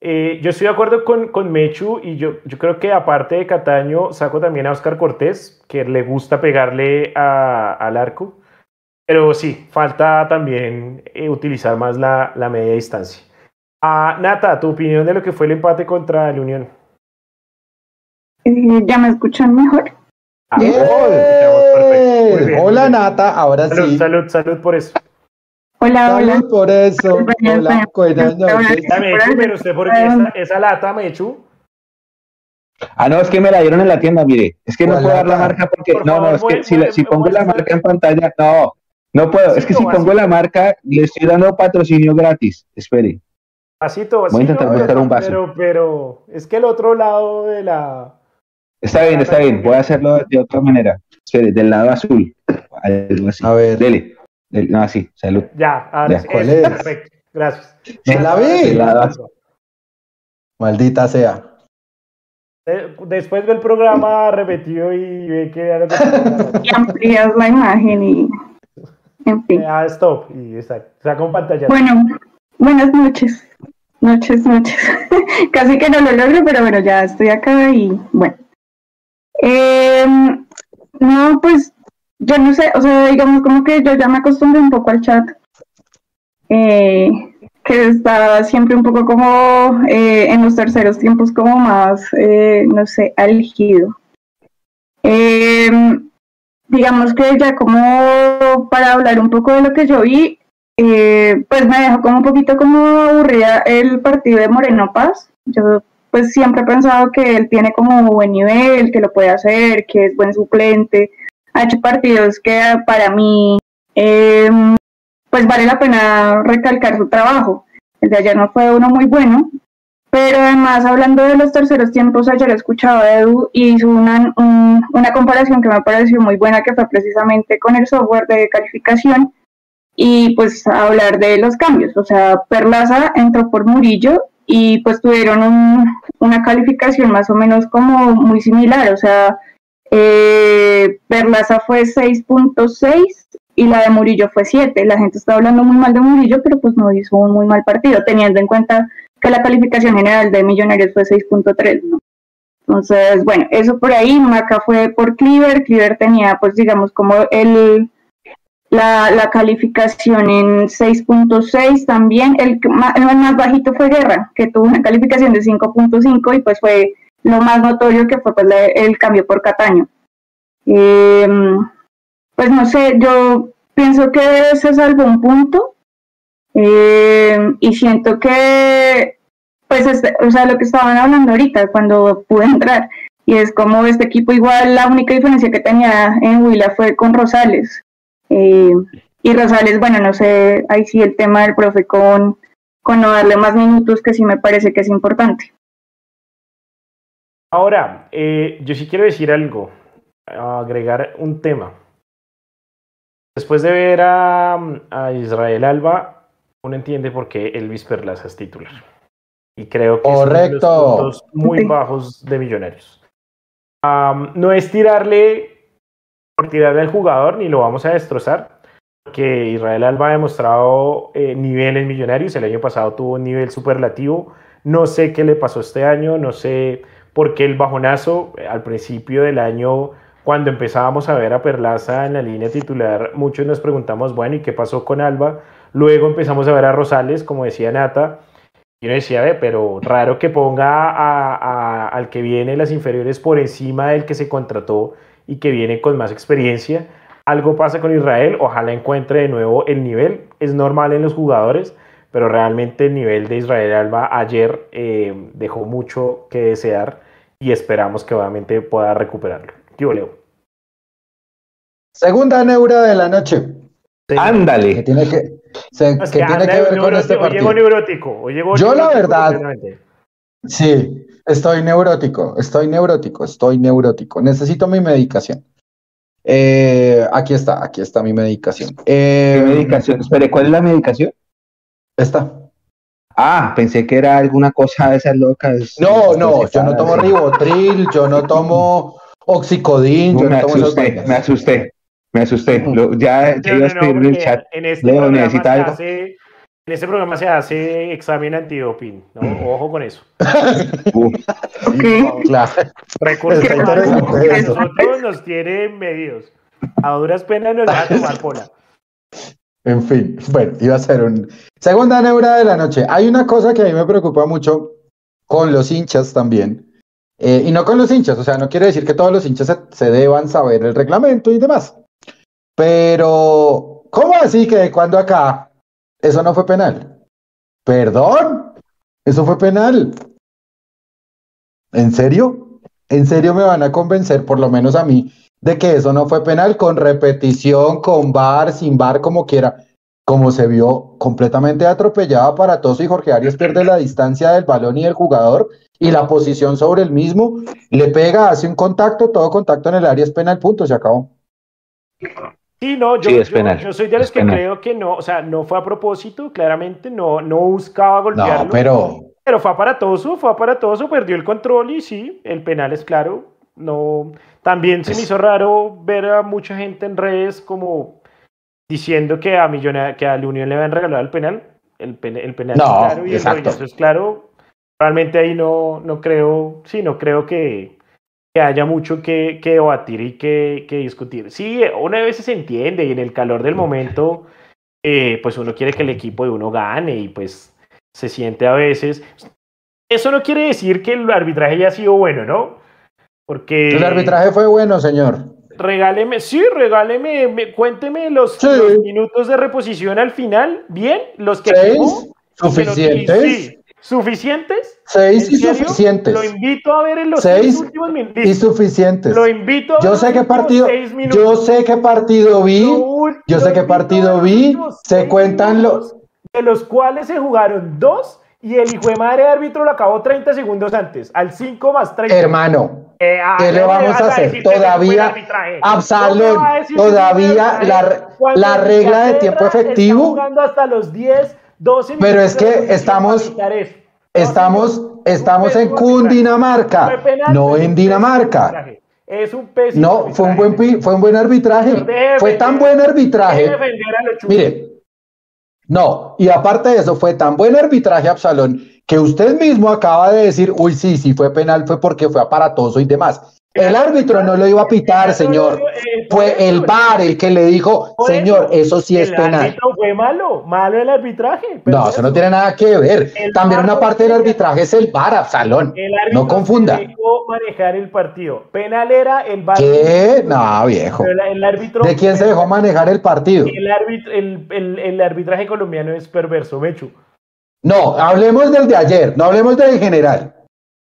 eh, yo estoy de acuerdo con, con Mechu y yo, yo creo que aparte de Cataño, saco también a Oscar Cortés, que le gusta pegarle al arco. Pero sí, falta también eh, utilizar más la, la media distancia. Ah, Nata, tu opinión de lo que fue el empate contra el Unión. Eh, ¿Ya me escuchan mejor? Ah, Hola Nata, ahora sí. Salud, salud por eso. Hola, hola. por eso. Hola, buenas noches. pero usted, ¿por qué esa, esa lata, Mechu? Ah, no, es que me la dieron en la tienda, mire. Es que no puedo dar la marca porque. no, no, es que si, si pongo la marca en pantalla, no, no puedo. Es que si pongo la marca, le estoy dando patrocinio gratis. Espere. Vasito, vasito. Voy a intentar buscar un vaso. Pero, pero, es que el otro lado de la. Está bien, está bien. Voy a hacerlo de otra manera. Espere, del lado azul. A ver. Dele. No, sí, salud. Ya, ahora ¿Cuál es? Perfecto, gracias. ¿Se la vi? Maldita sea. Después del programa repetido y ve que era Y amplías la imagen y. En fin. Ah, stop. Y exacto. Saca un pantalla. Bueno, buenas noches. Noches, noches. Casi que no lo logro, pero bueno, ya estoy acá y bueno. Eh, no, pues yo no sé, o sea, digamos como que yo ya me acostumbré un poco al chat, eh, que está siempre un poco como eh, en los terceros tiempos como más, eh, no sé, algido. Em, digamos que ya como para hablar un poco de lo que yo vi, pues me dejó como un poquito como aburrida el partido de Moreno Paz. Yo pues siempre he pensado que él tiene como buen nivel, que lo puede hacer, que es buen suplente, ha hecho partidos que para mí em, pues vale la pena recalcar su trabajo. El de ayer no fue uno muy bueno, pero además hablando de los terceros tiempos, ayer he escuchado a Edu y hizo una, una comparación que me pareció muy buena, que fue precisamente con el software de calificación y pues hablar de los cambios. O sea, Perlaza entró por Murillo y pues tuvieron una calificación más o menos como muy similar, o sea, eh, Perlaza fue 6.6 y la de Murillo fue 7. La gente está hablando muy mal de Murillo, pero pues no hizo un muy mal partido, teniendo en cuenta que la calificación general de Millonarios fue 6.3, ¿no? Entonces, bueno, eso por ahí, Maca fue por Cleaver, Cleaver tenía pues digamos como el, la, la calificación en 6.6 también, el, el más bajito fue Guerra, que tuvo una calificación de 5.5 y pues fue lo más notorio que fue pues, el cambio por Cataño. Em, pues no sé, yo pienso que se salvó un punto em, y siento que, pues, este, o sea, lo que estaban hablando ahorita cuando pude entrar, y es como este equipo igual la única diferencia que tenía en Huila fue con Rosales. Em, y Rosales, bueno, no sé, ahí sí el tema del profe con, con no darle más minutos que sí me parece que es importante. Ahora, eh, yo sí quiero decir algo, agregar un tema. Después de ver a, Israel Alba, uno entiende por qué Elvis Perlaza es titular. Y creo que Correcto. son puntos muy bajos de Millonarios. no es tirarle por tirarle al jugador, ni lo vamos a destrozar, porque Israel Alba ha demostrado eh, niveles millonarios. El año pasado tuvo un nivel superlativo. No sé qué le pasó este año, no sé porque el bajonazo eh, al principio del año, cuando empezábamos a ver a Perlaza en la línea titular, muchos nos preguntamos, bueno, ¿y qué pasó con Alba? Luego empezamos a ver a Rosales, como decía Nata, y uno decía, ve, pero raro que ponga al que viene las inferiores por encima del que se contrató y que viene con más experiencia. Algo pasa con Israel, ojalá encuentre de nuevo el nivel. Es normal en los jugadores, pero realmente el nivel de Israel Alba ayer eh, dejó mucho que desear y esperamos que obviamente pueda recuperarlo. ¿Qué Leo? Segunda neura de la noche. Ándale. Que tiene que, tiene que ver con este partido. neurótico. Yo la verdad, sí, estoy neurótico, estoy neurótico, estoy neurótico. Necesito mi medicación. Eh, aquí está, aquí está mi medicación. Eh, ¿Qué medicación? Espere, ¿cuál es la medicación? Esta. Ah, pensé que era alguna cosa de esas locas. No, no, yo no tomo ribotril, yo no tomo oxicodín, yo no, tomo asusté, me asusté, me asusté. ya, ya iba a escribir en el chat. En este, Leo, ¿necesita algo? Hace, en este programa se hace examen antidoping, ¿no? Ojo con eso. claro. Recursos nosotros nos tiene medidos. A duras penas nos va a tomar pola. En fin, bueno, iba a ser un... Segunda neura de la noche. Hay una cosa que a mí me preocupa mucho con los hinchas también. Eh, y no con los hinchas, o sea, no quiere decir que todos los hinchas se, deban saber el reglamento y demás. Pero, ¿cómo así que cuando acá eso no fue penal? ¿Perdón? Eso fue penal. ¿En serio? ¿En serio me van a convencer, por lo menos a mí, de que eso no fue penal con repetición, con bar, sin bar, como quiera, como se vio completamente atropellado para todos y Jorge Arias pierde la distancia del balón y del jugador y la posición sobre el mismo, le pega, hace un contacto, todo contacto en el área es penal, punto, se acabó. Sí, no, yo, yo, soy de los que creo que no, o sea, no fue a propósito, claramente, no, no buscaba golpearlo. No, pero... Pero fue aparatoso, fue aparatoso, perdió el control y sí, el penal es claro, no, también se me hizo raro ver a mucha gente en redes como diciendo que a Millona, que a la Unión le habían regalado el penal. El, penal es claro y exacto. eso es claro. Realmente ahí no, no creo, sí, no creo que, que haya mucho que, que debatir y que, que, discutir. Sí, una vez se entiende y en el calor del momento, eh, pues uno quiere que el equipo de uno gane y pues se siente a veces. Eso no quiere decir que el arbitraje haya sido bueno, ¿no? Porque... El arbitraje fue bueno, señor. Regáleme, sí, regáleme, cuénteme los, minutos de reposición al final, bien, los que... Seis, suficientes. sí, ¿Suficientes? Seis y suficientes. Lo invito a ver en los seis, últimos minutos. Y suficientes. Lo invito a yo sé qué partido, yo sé qué partido vi, yo sé qué partido vi, se cuentan los... De los cuales se jugaron dos y el hijo de madre árbitro lo acabó 30 segundos antes, al 5 más 30. Hermano, eh, ¿qué le vamos a hacer? Todavía, Absalón, todavía la, la regla de tiempo efectivo. hasta los 10, 12 minutos. Pero es que estamos, estamos, estamos en Cundinamarca, no en Dinamarca. Es un pésimo. No, fue un buen, fue un buen arbitraje. Fue tan buen arbitraje. Mire, no, y aparte de eso, fue tan buen arbitraje, Absalón, que usted mismo acaba de decir, uy, sí, sí fue penal, fue porque fue aparatoso y demás. El árbitro no lo iba a pitar, señor. Fue el VAR el que le dijo, señor, eso sí es penal. El árbitro fue malo, malo el arbitraje. No, eso no tiene nada que ver. También una parte del arbitraje es el VAR, Absalón. No confunda. manejar el partido. Penal era el VAR. ¿Qué? No, viejo. ¿De quién se dejó manejar el partido? El, arbitraje colombiano es perverso, Mechu. No, hablemos del de ayer, no hablemos del general.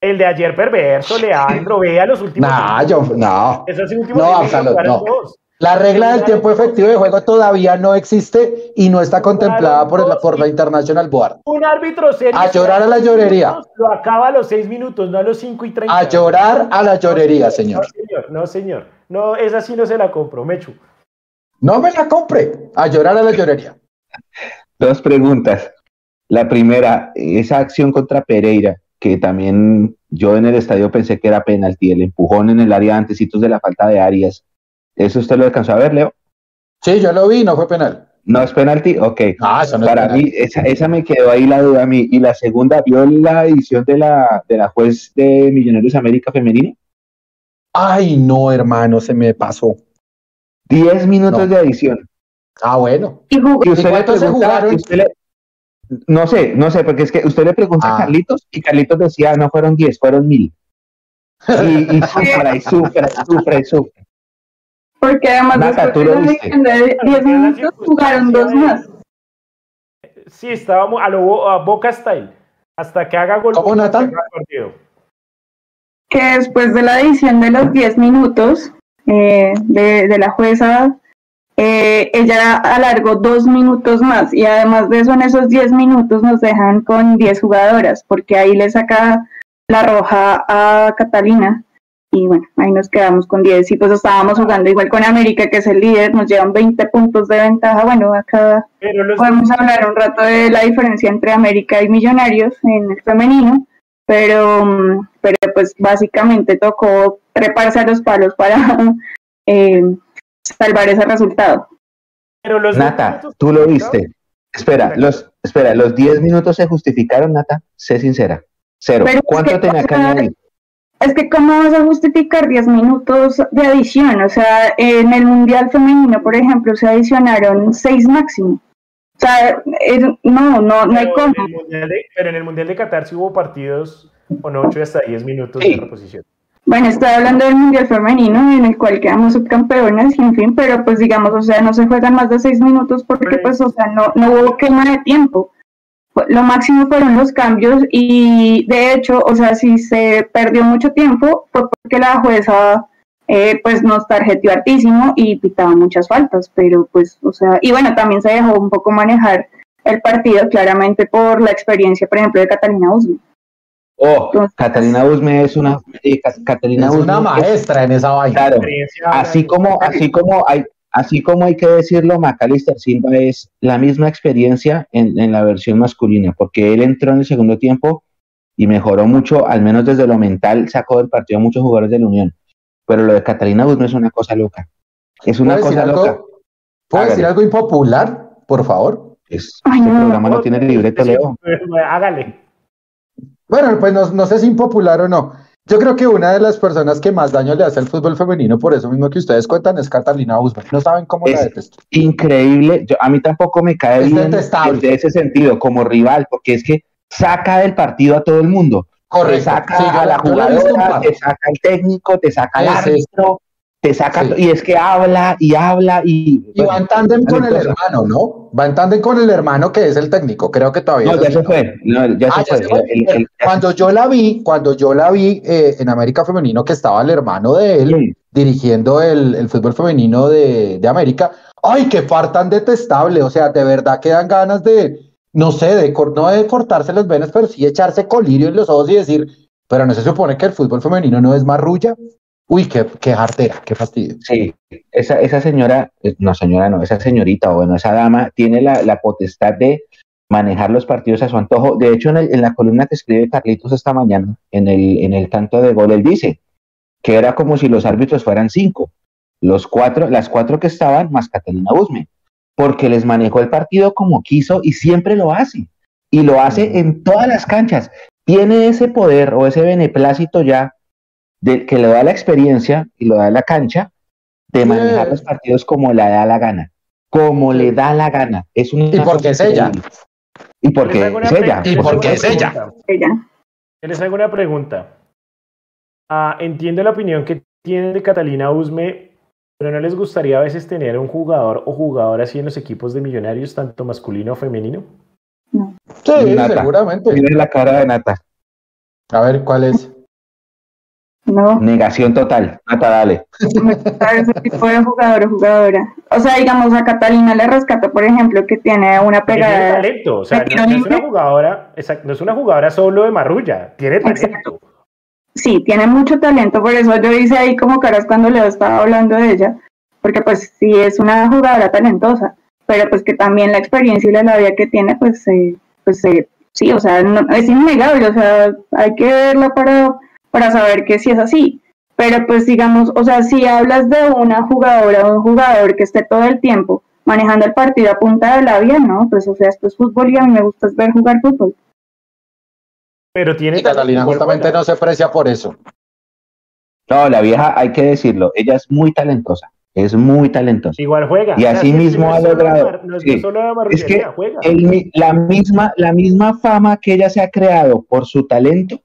El de ayer perverso, Leandro, vea los últimos. No, yo, no. Esos últimos no, Absalón, no. La regla del tiempo efectivo de juego todavía no existe y no está contemplada por, la, por la International Board. Un árbitro serio. A llorar a la llorería. Lo acaba a los seis minutos, no a los cinco y treinta. A llorar a la llorería, señor. No, señor. No, señor. No, esa sí no se la compro, Mechu. No me la compre. A llorar a la llorería. Dos preguntas. La primera, esa acción contra Pereira, que también yo en el estadio pensé que era penalti, el empujón en el área antesitos de la falta de Arias. ¿Eso usted lo alcanzó a ver, Leo? Sí, yo lo vi, no fue penal. No es penalti, ok. Ah, eso no Para es mí, esa, esa me quedó ahí la duda a mí. Y la segunda, ¿vio la edición de la, de la juez de Millonarios América Femenino? Ay, no, hermano, se me pasó. 10 minutos No. de edición. Ah, bueno. Y Y usted le pregunta, jugaron? y usted le- no sé, no sé, porque es que usted le pregunta Ah. a Carlitos y Carlitos decía, no fueron 10, fueron mil. Y, y sufra, y sufra, y sufra, y sufra. porque además Nata, después de lo la viste. edición de 10 minutos jugaron dos más. Sí, estábamos a lo a Boca Style. Hasta que haga gol. ¿Cómo, partido. que después de la edición de los 10 minutos eh, de, de la jueza, eh, ella alargó dos minutos más y además de eso en esos 10 minutos nos dejan con 10 jugadoras porque ahí le saca la roja a Catalina y bueno, ahí nos quedamos con 10 y pues estábamos jugando igual con América que es el líder, nos llevan 20 puntos de ventaja, bueno, acá podemos hablar un rato de la diferencia entre América y Millonarios en el femenino, pero, mm, pero pues básicamente tocó treparse a los palos para eh, salvar ese resultado. pero los dos Nata, tú lo viste. Espera, los, espera, los 10 minutos se justificaron, Nata. Sé sincera. Cero. Pero es ¿Cuánto que, tenía que añadir? Es que cómo vas a justificar 10 minutos de adición, o sea, en el Mundial Femenino, por ejemplo, se adicionaron 6 máximo. O sea, es- no, no, no hay pero cómo. en el Mundial de- pero en el Mundial de Qatar sí hubo partidos con 8 hasta 10 minutos Sí. de reposición. Bueno, estoy hablando del Mundial Femenino, en el cual quedamos subcampeonas, y en fin, pero pues digamos, o sea, no se juegan más de seis minutos porque pues, o sea, no, no hubo quema de tiempo. Lo máximo fueron los cambios y de hecho, o sea, si se perdió mucho tiempo fue porque la jueza eh, pues nos tarjeteó hartísimo y pitaba muchas faltas, pero pues, o sea, y bueno, también se dejó un poco manejar el partido claramente por la experiencia, por ejemplo, de Catalina Usme. Oh, Catalina Usme es una. eh, Ca- Catalina Es una es- maestra en esa vaina. Claro, así como, así como hay, así como hay que decirlo, Macalister Silva es la misma experiencia en, en la versión masculina, porque él entró en el segundo tiempo y mejoró mucho, al menos desde lo mental, sacó del partido a muchos jugadores de la Unión. Pero lo de Catalina Usme es una cosa loca. Es una ¿Puedo decir cosa algo? loca. ¿Puedo decir algo impopular, por favor? Es, Ay, este no. programa no tiene libreto, Leo. Hágale. Bueno, pues no, no sé si impopular o no. Yo creo que una de las personas que más daño le hace al fútbol femenino, por eso mismo que ustedes cuentan, es Catalina Usman. No saben cómo la Es- detesto. increíble. Yo, a mí tampoco me cae Es bien detestable. desde ese sentido, como rival, porque es que saca del partido a todo el mundo. Te Correcto. saca Sí, a la la jugadora, te saca al técnico, te saca al árbitro, te saca. Sí. Y es que habla y habla y. Y va en tándem con el hermano, ¿no? Va en tándem con el hermano que es el técnico. Creo que todavía. No, ya se fue. Cuando yo la vi, cuando yo la vi eh, en América Femenino, que estaba el hermano de él Sí. dirigiendo el, el fútbol femenino de, de América, ¡ay, qué far tan detestable! O sea, de verdad que dan ganas de, no sé, de, no de cortarse las venas, pero sí echarse colirio en los ojos y decir, pero no se supone que el fútbol femenino no es marrulla. Uy, qué, qué jartera, qué fastidio. Sí, esa, esa señora, eh, no señora, no, esa señorita o bueno, esa dama tiene la, la potestad de manejar los partidos a su antojo. De hecho, en, el- en la columna que escribe Carlitos esta mañana, en el, en el tanto de gol, él dice que era como si los árbitros fueran cinco, los cuatro, las cuatro que estaban más Catalina Usme, porque les manejó el partido como quiso y siempre lo hace. Y lo hace en todas las canchas. Tiene ese poder o ese beneplácito ya de, que le da la experiencia y lo da la cancha de manejar los partidos como le da la gana. Como le da la gana. Es una Y porque es ella. Y porque es ella. Y porque es ella. Les hago una pregunta. Ah, entiendo la opinión que tienen de Catalina Usme, pero ¿no les gustaría a veces tener un jugador o jugadora así en los equipos de millonarios, tanto masculino o femenino? Sí, Nata. seguramente. Miren la cara de Nata. A ver, ¿cuál es? No, Negación total. Nata, dale. ese tipo de jugador o jugadora. O sea, digamos, a Catalina le rescata, por ejemplo, que tiene una Porque tiene pegada. talento, o sea, ¿De no, no es una jugadora, exacto, no es una jugadora solo de marrulla, tiene talento. Sí, tiene mucho talento, por eso yo hice ahí como caras cuando Leo estaba hablando de ella, porque pues sí es una jugadora talentosa, pero pues que también la experiencia y la labia que tiene, pues, eh, pues eh, sí, o sea, no- es innegable, o sea, hay que verla para, para saber que sí es así. Pero pues digamos, o sea, si hablas de una jugadora o un jugador que esté todo el tiempo manejando el partido a punta de la vía, ¿no? Pues o sea, esto es fútbol y a mí me gusta ver jugar fútbol. Pero tiene... Y Catalina justamente no se aprecia por eso. No, la vieja, hay que decirlo, ella es muy talentosa, es muy talentosa. Igual juega. Y así mismo ha logrado. No es sí, solo la es que juega. el- la, misma, la misma fama que ella se ha creado por su talento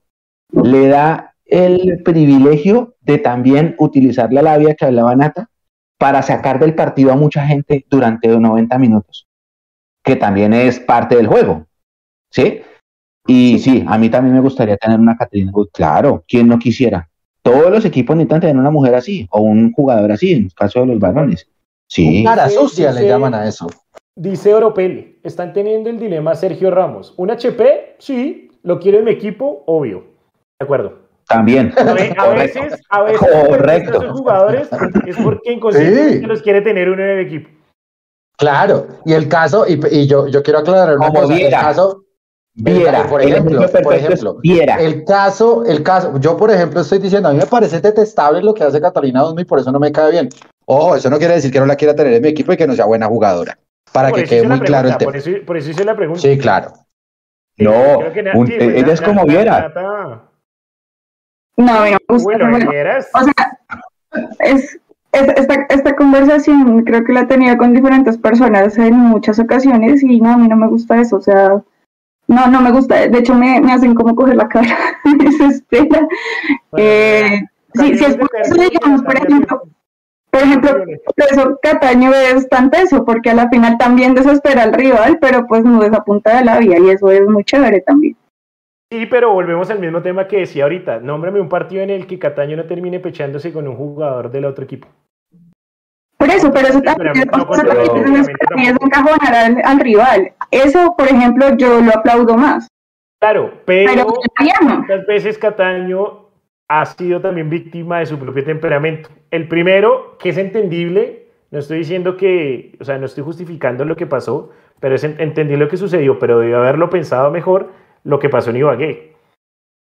le da el privilegio de también utilizar la labia que hablaba Nata para sacar del partido a mucha gente durante 90 minutos, que también es parte del juego. ¿Sí? Y sí, a mí también me gustaría tener una Caterina Wood. Claro, ¿quién no quisiera? Todos los equipos necesitan tener una mujer así o un jugador así, en el caso de los varones. Sí. Cara sucia le llaman a eso. Dice Oropel, están teniendo el dilema Sergio Ramos. ¿Un HP? Sí. ¿Lo quiere mi equipo? Obvio. De acuerdo. También. A, veces, a veces Correcto. jugadores es porque inconscientemente Sí. los quiere tener uno en el equipo. Claro, y el caso, y, y yo, yo quiero aclarar una Como cosa, el Viera. caso, Viera, por el ejemplo, por ejemplo, Viera. el caso, el caso, yo por ejemplo estoy diciendo, a mí me parece detestable lo que hace Catalina Osmi y por eso no me cae bien. Ojo, eso no quiere decir que no la quiera tener en mi equipo y que no sea buena jugadora, para Por que quede muy claro el pregunta, tema. Por eso, por eso hice la pregunta. Sí, claro. No, un- sí, pues, ella na- es como na- Viera. No, a mí no me gusta. Bueno. O sea, es, es- esta, esta conversación creo que la he tenido con diferentes personas en muchas ocasiones y no, a mí no me gusta eso, o sea, no, no me gusta, de hecho me, me hacen como coger la cara, me desespera. Eh, sí, sí, es por eso, digamos, por ejemplo, por ejemplo, por eso Cataño es tan teso, porque a la final también desespera al rival, pero pues no es a punta de la vía y eso es muy chévere también. Sí, pero volvemos al mismo tema que decía ahorita. Nómbrame un partido en el que Cataño no termine pechándose con un jugador del otro equipo. Por eso, pero eso también, Temperamento o sea, contra también temperamento es, encajonar al, al rival. Eso, por ejemplo, yo lo aplaudo más. Claro, Pero muchas veces Cataño ha sido también víctima de su propio temperamento. El primero, que es entendible, no estoy diciendo que, o sea, no estoy justificando lo que pasó, pero es en- entendí lo que sucedió, pero debió haberlo pensado mejor lo que pasó en Ibagué.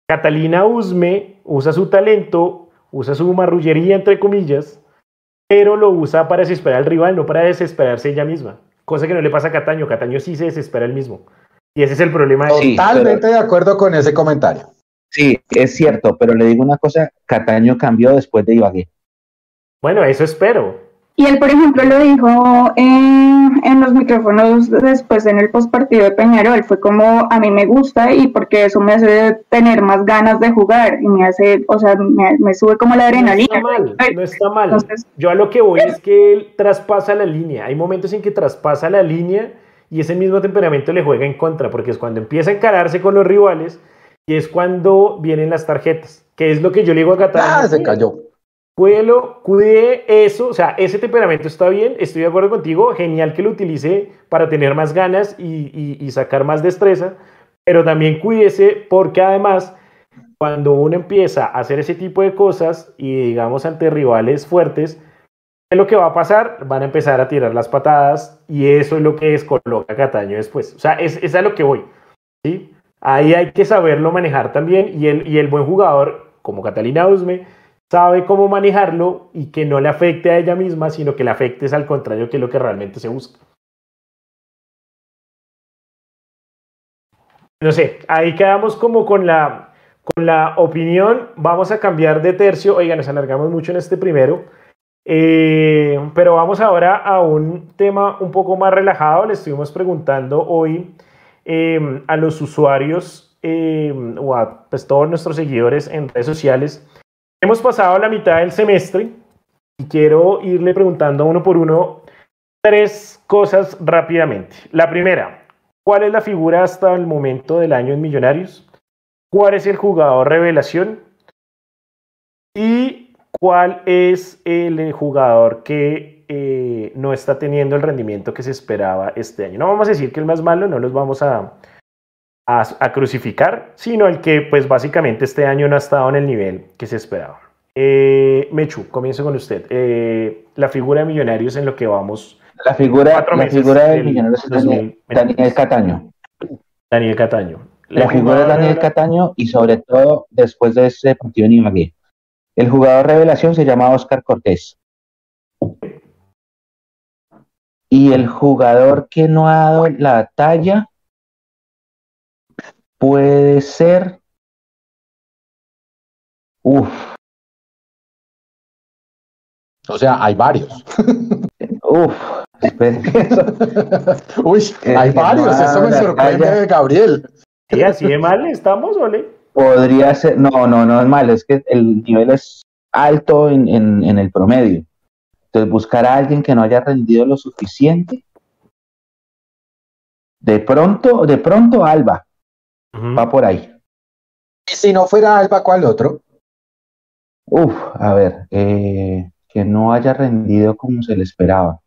Catalina Usme usa su talento, usa su marrullería, entre comillas, pero lo usa para desesperar al rival, no para desesperarse ella misma. Cosa que no le pasa a Cataño. Cataño sí se desespera él mismo. Y ese es el problema. Sí, Totalmente de acuerdo con ese comentario. Sí, es cierto, pero le digo una cosa, Cataño cambió después de Ibagué. Bueno, eso espero. Y él, por ejemplo, lo dijo en, en los micrófonos después en el postpartido de Peñarol. Fue como, a mí me gusta y porque eso me hace tener más ganas de jugar y me hace, o sea, me, me sube como la No adrenalina. está mal, no está mal. Entonces- Yo a lo que voy es que él traspasa la línea. Hay momentos en que traspasa la línea y ese mismo temperamento le juega en contra, porque es cuando empieza a encararse con los rivales y es cuando vienen las tarjetas, que es lo que yo le digo a Cataño. Ah, se cayó. Cuídelo, cuide eso, o sea, ese temperamento está bien, estoy de acuerdo contigo, genial que lo utilice para tener más ganas y, sacar más destreza, pero también cuídese porque además cuando uno empieza a hacer ese tipo de cosas y digamos ante rivales fuertes, ¿qué es lo que va a pasar? Van a empezar a tirar las patadas y eso es lo que descoloca a Cataño después, o sea, es, es a lo que voy, ¿sí? Ahí hay que saberlo manejar también y el, y el buen jugador, como Catalina Usme, sabe cómo manejarlo y que no le afecte a ella misma, sino que le afecte es al contrario, que es lo que realmente se busca. No sé, ahí quedamos como con la, con la opinión. Vamos a cambiar de tercio. Oiga, nos alargamos mucho en este primero. Eh, pero vamos ahora a un tema un poco más relajado. Le estuvimos preguntando hoy eh, a los usuarios eh, o a pues, todos nuestros seguidores en redes sociales Hemos pasado la mitad del semestre y quiero irle preguntando uno por uno tres cosas rápidamente. La primera, ¿cuál es la figura hasta el momento del año en Millonarios? ¿Cuál es el jugador revelación? ¿Y cuál es el jugador que eh, no está teniendo el rendimiento que se esperaba este año? No vamos a decir que el más malo, no los vamos a, a, a, crucificar, sino el que pues básicamente este año no ha estado en el nivel que se esperaba. Eh, Mechu, comienzo con usted. Eh, la figura de Millonarios en lo que vamos. La figura, la figura de Millonarios es Daniel, Daniel Cataño. Daniel Cataño. La, la figura de Daniel Cataño y sobre todo después de ese partido en Ibagué. El jugador revelación se llama Oscar Cortés. Y el jugador que no ha dado la talla puede ser. Uf. O sea, hay varios. Uf. Uy, hay varios. Eso me sorprende, Gabriel. ¿Y así de mal estamos, Ole? Podría ser. No, no, no es mal. Es que el nivel es alto en, en el promedio. Entonces, buscar a alguien que no haya rendido lo suficiente de pronto, de pronto Alba va por ahí. Y si no fuera Alba, ¿cuál otro? Uf, a ver, eh, que no haya rendido como se le esperaba.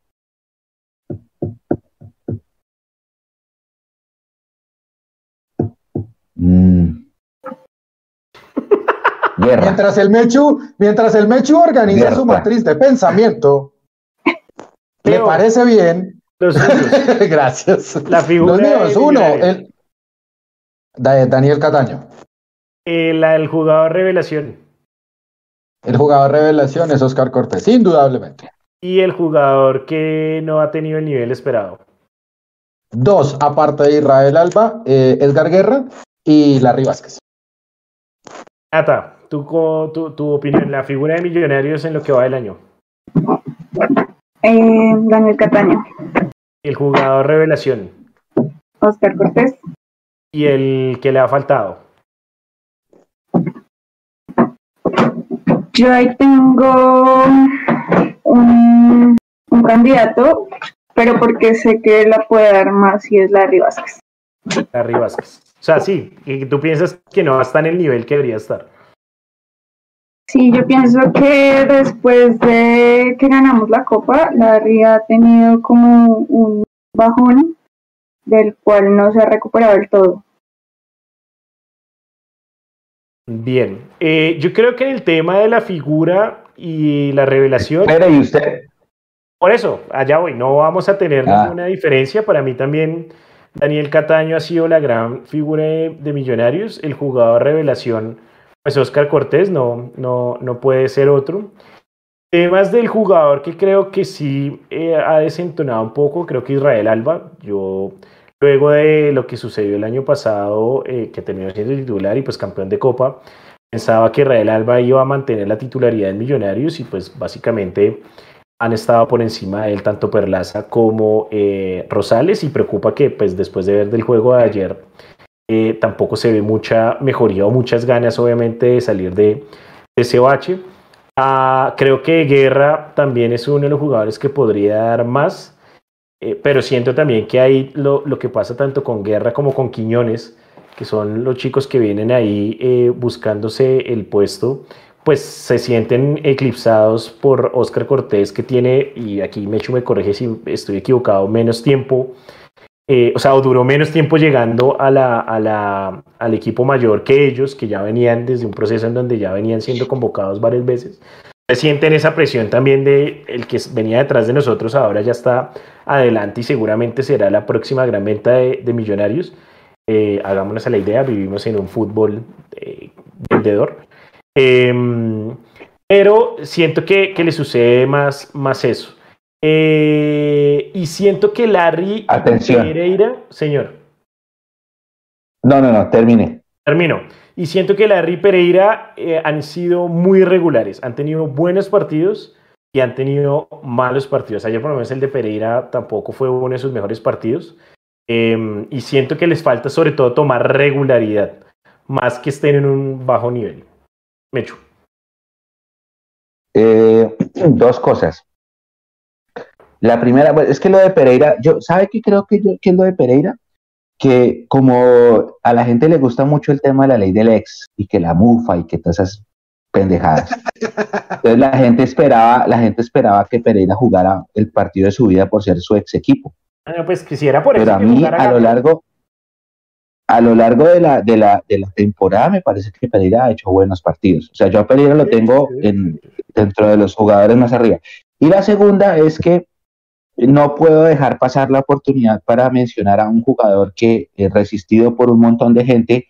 Mm. Mientras el Mechu, mientras el Mechu organiza su matriz de pensamiento, ¿le parece bien Gracias. La figura. Los míos, uno, el, Daniel Cataño. El, eh, el jugador revelación. El jugador revelación es Oscar Cortés, indudablemente. Y el jugador que no ha tenido el nivel esperado. Dos, aparte de Israel Alba, eh, Edgar Guerra y Larry Vázquez. Ata, tu, tu, tu opinión, la figura de Millonarios en lo que va del año. Eh, Daniel Cataño. El jugador revelación. Oscar Cortés. Y el que le ha faltado. Yo ahí tengo un, candidato, pero porque sé que la puede dar más y es Larry Vázquez. Larry Vázquez. O sea, sí, y tú piensas que no está en el nivel que debería estar. Sí, yo pienso que después de que ganamos la copa, Larry ha tenido como un bajón del cual no se ha recuperado del todo. Bien, eh, yo creo que en el tema de la figura y la revelación. Pero y usted. Por eso, allá voy, no vamos a tener ah. ninguna diferencia. Para mí también, Daniel Cataño ha sido la gran figura de Millonarios, el jugador revelación pues Oscar Cortés no, no, no puede ser otro. Temas del jugador que creo que sí eh, ha desentonado un poco, creo que Israel Alba. Yo, luego de lo que sucedió el año pasado, eh, que terminó siendo titular y pues campeón de Copa, pensaba que Israel Alba iba a mantener la titularidad en Millonarios y pues básicamente han estado por encima de él tanto Perlaza como eh, Rosales y preocupa que pues después de ver del juego de ayer eh, tampoco se ve mucha mejoría o muchas ganas, obviamente, de salir de, ese bache. Ah, creo que Guerra también es uno de los jugadores que podría dar más, eh, pero siento también que hay lo, que pasa tanto con Guerra como con Quiñones, que son los chicos que vienen ahí eh, buscándose el puesto, pues se sienten eclipsados por Oscar Cortés, que tiene, y aquí Mecho me corrige si estoy equivocado, menos tiempo eh, o sea, duró menos tiempo llegando a la, a al equipo mayor que ellos, que ya venían desde un proceso en donde ya venían siendo convocados varias veces. Se sienten esa presión también de el que venía detrás de nosotros, ahora ya está adelante y seguramente será la próxima gran venta de, millonarios. Eh, hagámonos a la idea, vivimos en un fútbol eh, vendedor. Em, pero siento que, que, le sucede más, más eso. Eh, y siento que Larry Pereira, señor. No, no, no, termine. Termino. Y siento que Larry Pereira eh, han sido muy regulares. Han tenido buenos partidos y han tenido malos partidos. Ayer, por lo menos, el de Pereira tampoco fue uno de sus mejores partidos. Em, y siento que les falta, sobre todo, tomar regularidad, más que estén en un bajo nivel. Mecho. Eh, dos cosas. La primera, es que lo de Pereira, yo, ¿sabe qué creo que, yo, que es lo de Pereira? Que como a la gente le gusta mucho el tema de la ley del ex y que la mufa y que todas esas pendejadas. Entonces la gente esperaba, la gente esperaba que Pereira jugara el partido de su vida por ser su ex equipo. Ah, pues quisiera por Pero a mí a lo largo, a lo largo de la, de, la, de la temporada me parece que Pereira ha hecho buenos partidos. O sea, yo a Pereira lo tengo en, dentro de los jugadores más arriba. Y la segunda es que no puedo dejar pasar la oportunidad para mencionar a un jugador que, es resistido por un montón de gente,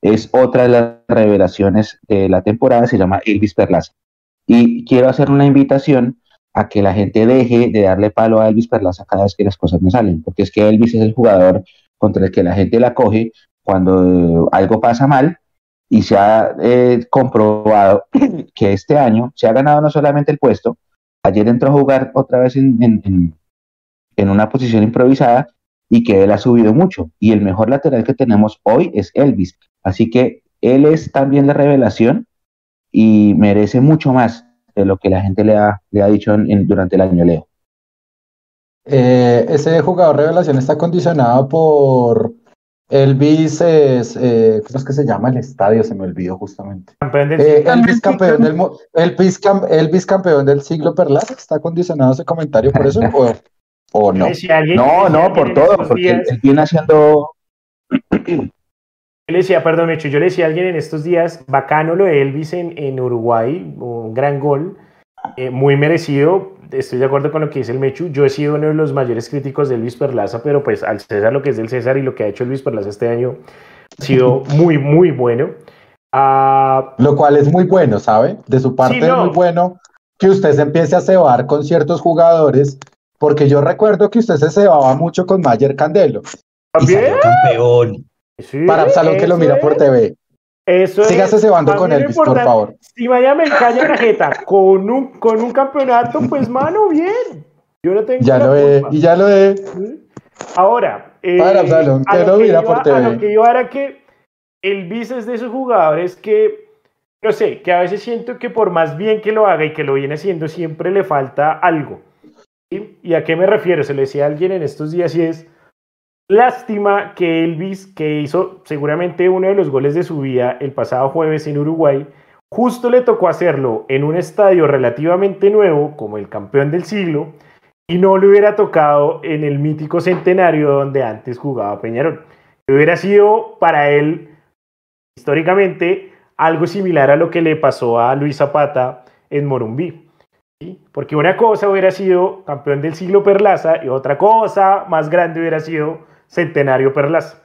es otra de las revelaciones de la temporada, se llama Elvis Perlaza. Y quiero hacer una invitación a que la gente deje de darle palo a Elvis Perlaza cada vez que las cosas no salen, porque es que Elvis es el jugador contra el que la gente la coge cuando algo pasa mal y se ha eh, comprobado que este año se ha ganado no solamente el puesto, ayer entró a jugar otra vez en una posición improvisada y que él ha subido mucho. Y el mejor lateral que tenemos hoy es Elvis. Así que él es también la revelación y merece mucho más de lo que la gente le ha, le ha dicho durante el año, Leo. Eh, ese jugador revelación está condicionado por Elvis, es, eh, ¿cómo es que se llama el estadio? Se me olvidó justamente. Eh, Elvis, campeón del, Elvis, campeón del siglo Perlas, ¿está condicionado ese comentario por eso o, no? no, no, por todo, porque él, viene haciendo... Yo le decía, perdón, hecho, yo le decía a alguien en estos días, bacano lo de Elvis en, en Uruguay, un gran gol, eh, muy merecido. Estoy de acuerdo con lo que dice el Mechu. Yo he sido uno de los mayores críticos de Elvis Perlaza, pero pues al César lo que es del César y lo que ha hecho Elvis Perlaza este año ha sido muy, muy bueno. Ah, lo cual es muy bueno, ¿sabe? De su parte es muy bueno que usted se empiece a cebar con ciertos jugadores, porque yo recuerdo que usted se cebaba mucho con Mayer Candelo. ¿También? campeón para Absalón que lo mira por TV. Eso Sígase cebando con Elvis, por favor. Si Miami calla la jeta con un, con un campeonato, pues mano, bien. Yo no tengo. Ya lo he, y ya lo he. Ahora, eh, para Absalón, que lo mira por TV. A lo que yo era que Elvis es de esos jugadores que, no sé, que a veces siento que por más bien que lo haga y que lo viene haciendo, siempre le falta algo. ¿Y a qué me refiero? Se lo decía a alguien en estos días y es Lástima que Elvis, que hizo seguramente uno de los goles de su vida el pasado jueves en Uruguay, justo le tocó hacerlo en un estadio relativamente nuevo, como el campeón del siglo, y no le hubiera tocado en el mítico centenario donde antes jugaba Peñarol. Hubiera sido para él, históricamente, algo similar a lo que le pasó a Luis Zapata en Morumbí. Porque una cosa hubiera sido campeón del siglo Perlaza y otra cosa más grande hubiera sido Centenario Perlaza.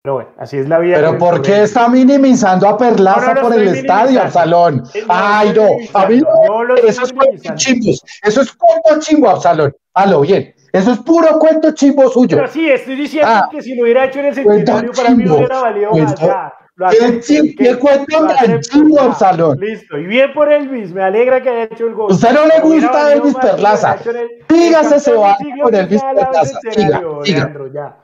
Pero bueno, así es la vida. Pero ¿por qué está minimizando a Perlaza por el estadio, Absalón? Ay, no, a mí no, eso es cuento chimbo. Eso es cuento chimbo, Absalón. Halo, bien. Eso es puro cuento chimbo suyo. Pero sí, estoy diciendo ah, que si lo hubiera hecho en el centenario, para mí no hubiera valido más. ¿Qué cuento tan chimbo, Absalón? Listo, y bien por Elvis, me alegra que haya hecho el gol. ¿Usted no le gusta a Elvis Perlaza? Dígase se va con Elvis Perlaza. Siga, siga.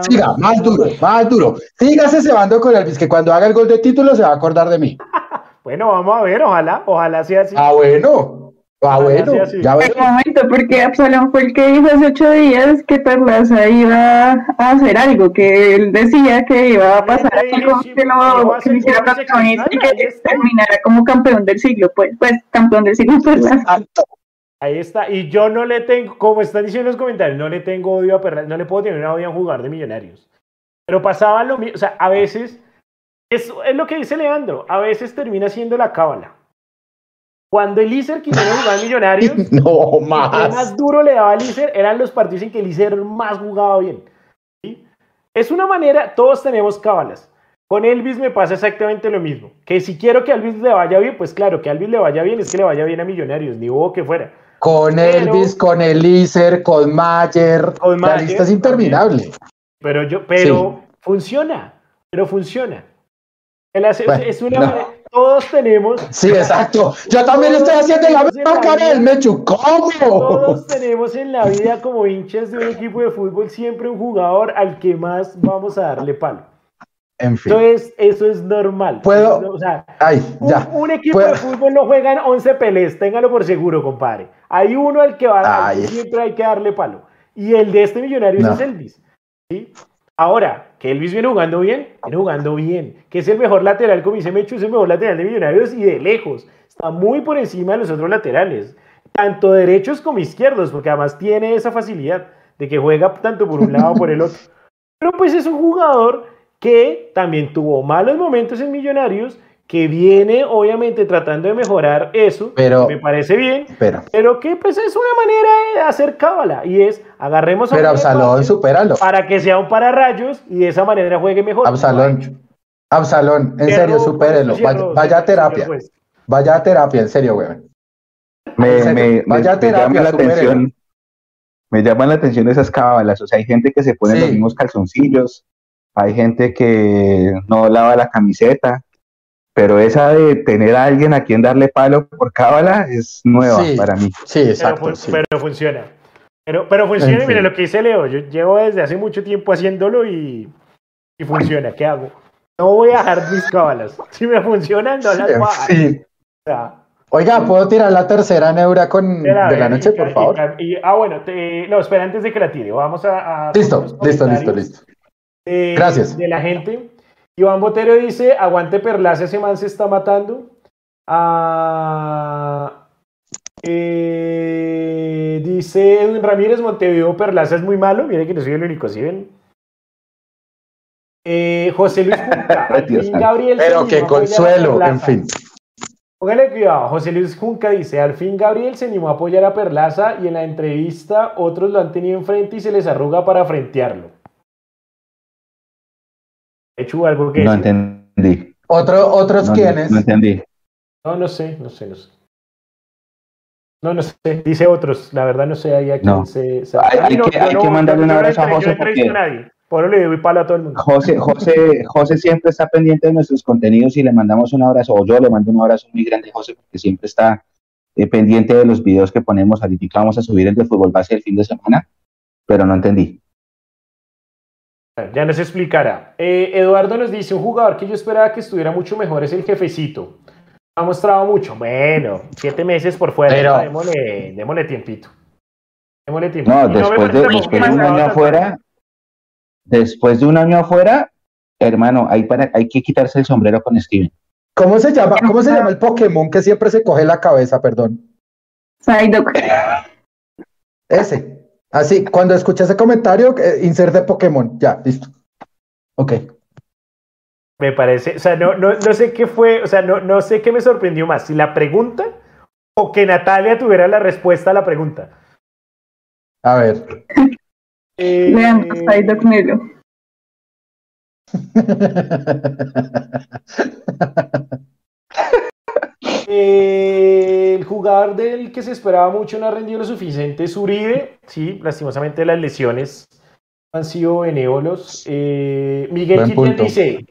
Siga, más duro, más duro. Sígase cebando con Elvis, que cuando haga el gol de título se va a acordar de mí. bueno, vamos a ver, ojalá, ojalá sea así. Ah, bueno. Ah, bueno, ya veo. Un momento, porque Absalón fue el que dijo hace ocho días que Perlaza iba a hacer algo, que él decía que iba a pasar algo, que lo que hiciera protagonista y que terminara como campeón del siglo, pues, pues campeón del siglo Perlaza. Ahí está. Y yo no le tengo, como están diciendo en los comentarios, no le tengo odio a perder, no le puedo tener odio a jugar de millonarios. Pero pasaba lo mismo, o sea, a veces, es, es lo que dice Leandro, a veces termina siendo la cábala. Cuando el Iser quisiera jugar millonarios, no, más. el más duro le daba al Iser eran los partidos en que el Iser más jugaba bien. Es una manera, todos tenemos cábalas. Con Elvis me pasa exactamente lo mismo. Que si quiero que a Elvis le vaya bien, pues claro, que a Elvis le vaya bien es que le vaya bien a Millonarios, ni hubo que fuera. Con Elvis, con Elíser, con Mayer. la lista es interminable. Pero yo, pero funciona, pero funciona. es una todos tenemos. Sí, exacto. Yo también estoy haciendo la misma cara del Mechu. ¿Cómo? Todos tenemos en la vida como hinchas de un equipo de fútbol siempre un jugador al que más vamos a darle palo. En fin. Entonces, eso es normal. Puedo. O sea, Ay, ya. Un, equipo de fútbol no juega en 11 pelés, téngalo por seguro, compadre. Hay uno al que va siempre hay que darle palo. Y el de este millonario es Elvis. ¿sí? Ahora, que Elvis viene jugando bien, viene jugando bien. Que es el mejor lateral, como dice Mecho, es el mejor lateral de Millonarios y de lejos. Está muy por encima de los otros laterales, tanto derechos como izquierdos, porque además tiene esa facilidad de que juega tanto por un lado como por el otro. Pero pues es un jugador que también tuvo malos momentos en Millonarios, que viene obviamente tratando de mejorar eso, pero, me parece bien, pero, pero que pues es una manera de hacer cábala y es agarremos a Pero Absalón, supéralo. Para que sea un pararrayos y de esa manera juegue mejor. Absalón, Absalón, en serio, supérelo, vaya, a terapia. Vaya a terapia, en serio, weón. me, llama la atención. Me llaman la atención esas cábalas. O sea, hay gente que se pone los mismos calzoncillos, hay gente que no lava la camiseta, pero esa de tener a alguien a quien darle palo por cábala es nueva para mí. Sí, exacto. Pero, funciona. Pero, pero funciona, y mire lo que dice Leo, yo llevo desde hace mucho tiempo haciéndolo y, y funciona. ¿Qué hago? No voy a dejar mis cábalas. Si me funcionan, no las voy Sí. Oiga, ¿puedo tirar la tercera neura con de la noche, por favor? ah, bueno, no, espera, antes de que la tire, vamos a... listo, listo, listo, listo. Gracias. De la gente. Iván Botero dice, aguante Perlaza, ese man se está matando. Ah, eh, dice Edwin Ramírez, Montevideo Perlaza es muy malo. Mire que no soy el único, ¿sí ven? Eh, José Luis Junca, Gabriel Pero qué consuelo, en fin. Póngale cuidado, José Luis Junca dice, al fin Gabriel se animó a apoyar a Perlaza y en la entrevista otros lo han tenido enfrente y se les arruga para frentearlo. Hecho algo que... No entendí. ¿Otro, ¿Otros quiénes? No entendí. No, no sé, no sé, no sé. No, no sé, dice otros, la verdad no sé ahí a quién se, Hay, que, hay que mandarle un abrazo a José porque... Por eso le doy palo a todo el mundo. José, José, José siempre está pendiente de nuestros contenidos y le mandamos un abrazo, o yo le mando un abrazo muy grande a José, porque siempre está eh, pendiente de los videos que ponemos. Ahorita vamos a subir el de fútbol base el fin de semana, pero no entendí. Ya nos explicará. Eh, Eduardo nos dice, un jugador que yo esperaba que estuviera mucho mejor es el jefecito. Ha mostrado mucho. Bueno, siete meses por fuera. Pero... Démosle, démosle tiempito. Démosle tiempito. No, después, de, después de un año afuera, después de un año afuera, hermano, hay, para, hay que quitarse el sombrero con Steven. ¿Cómo se llama, cómo se llama el Pokémon que siempre se coge la cabeza, perdón? Psyduck. Ese. Así, cuando escuché ese comentario, eh, inserte Pokémon. Ya, listo. Ok. Me parece, o sea, no, no, no sé qué fue, o sea, no, no sé qué me sorprendió más, si la pregunta o que Natalia tuviera la respuesta a la pregunta. A ver. Eh, Leandro Psyduck el jugador del que se esperaba mucho no ha rendido lo suficiente es Uribe. Sí, lastimosamente las lesiones han sido benévolos. Eh, Miguel Quitian dice: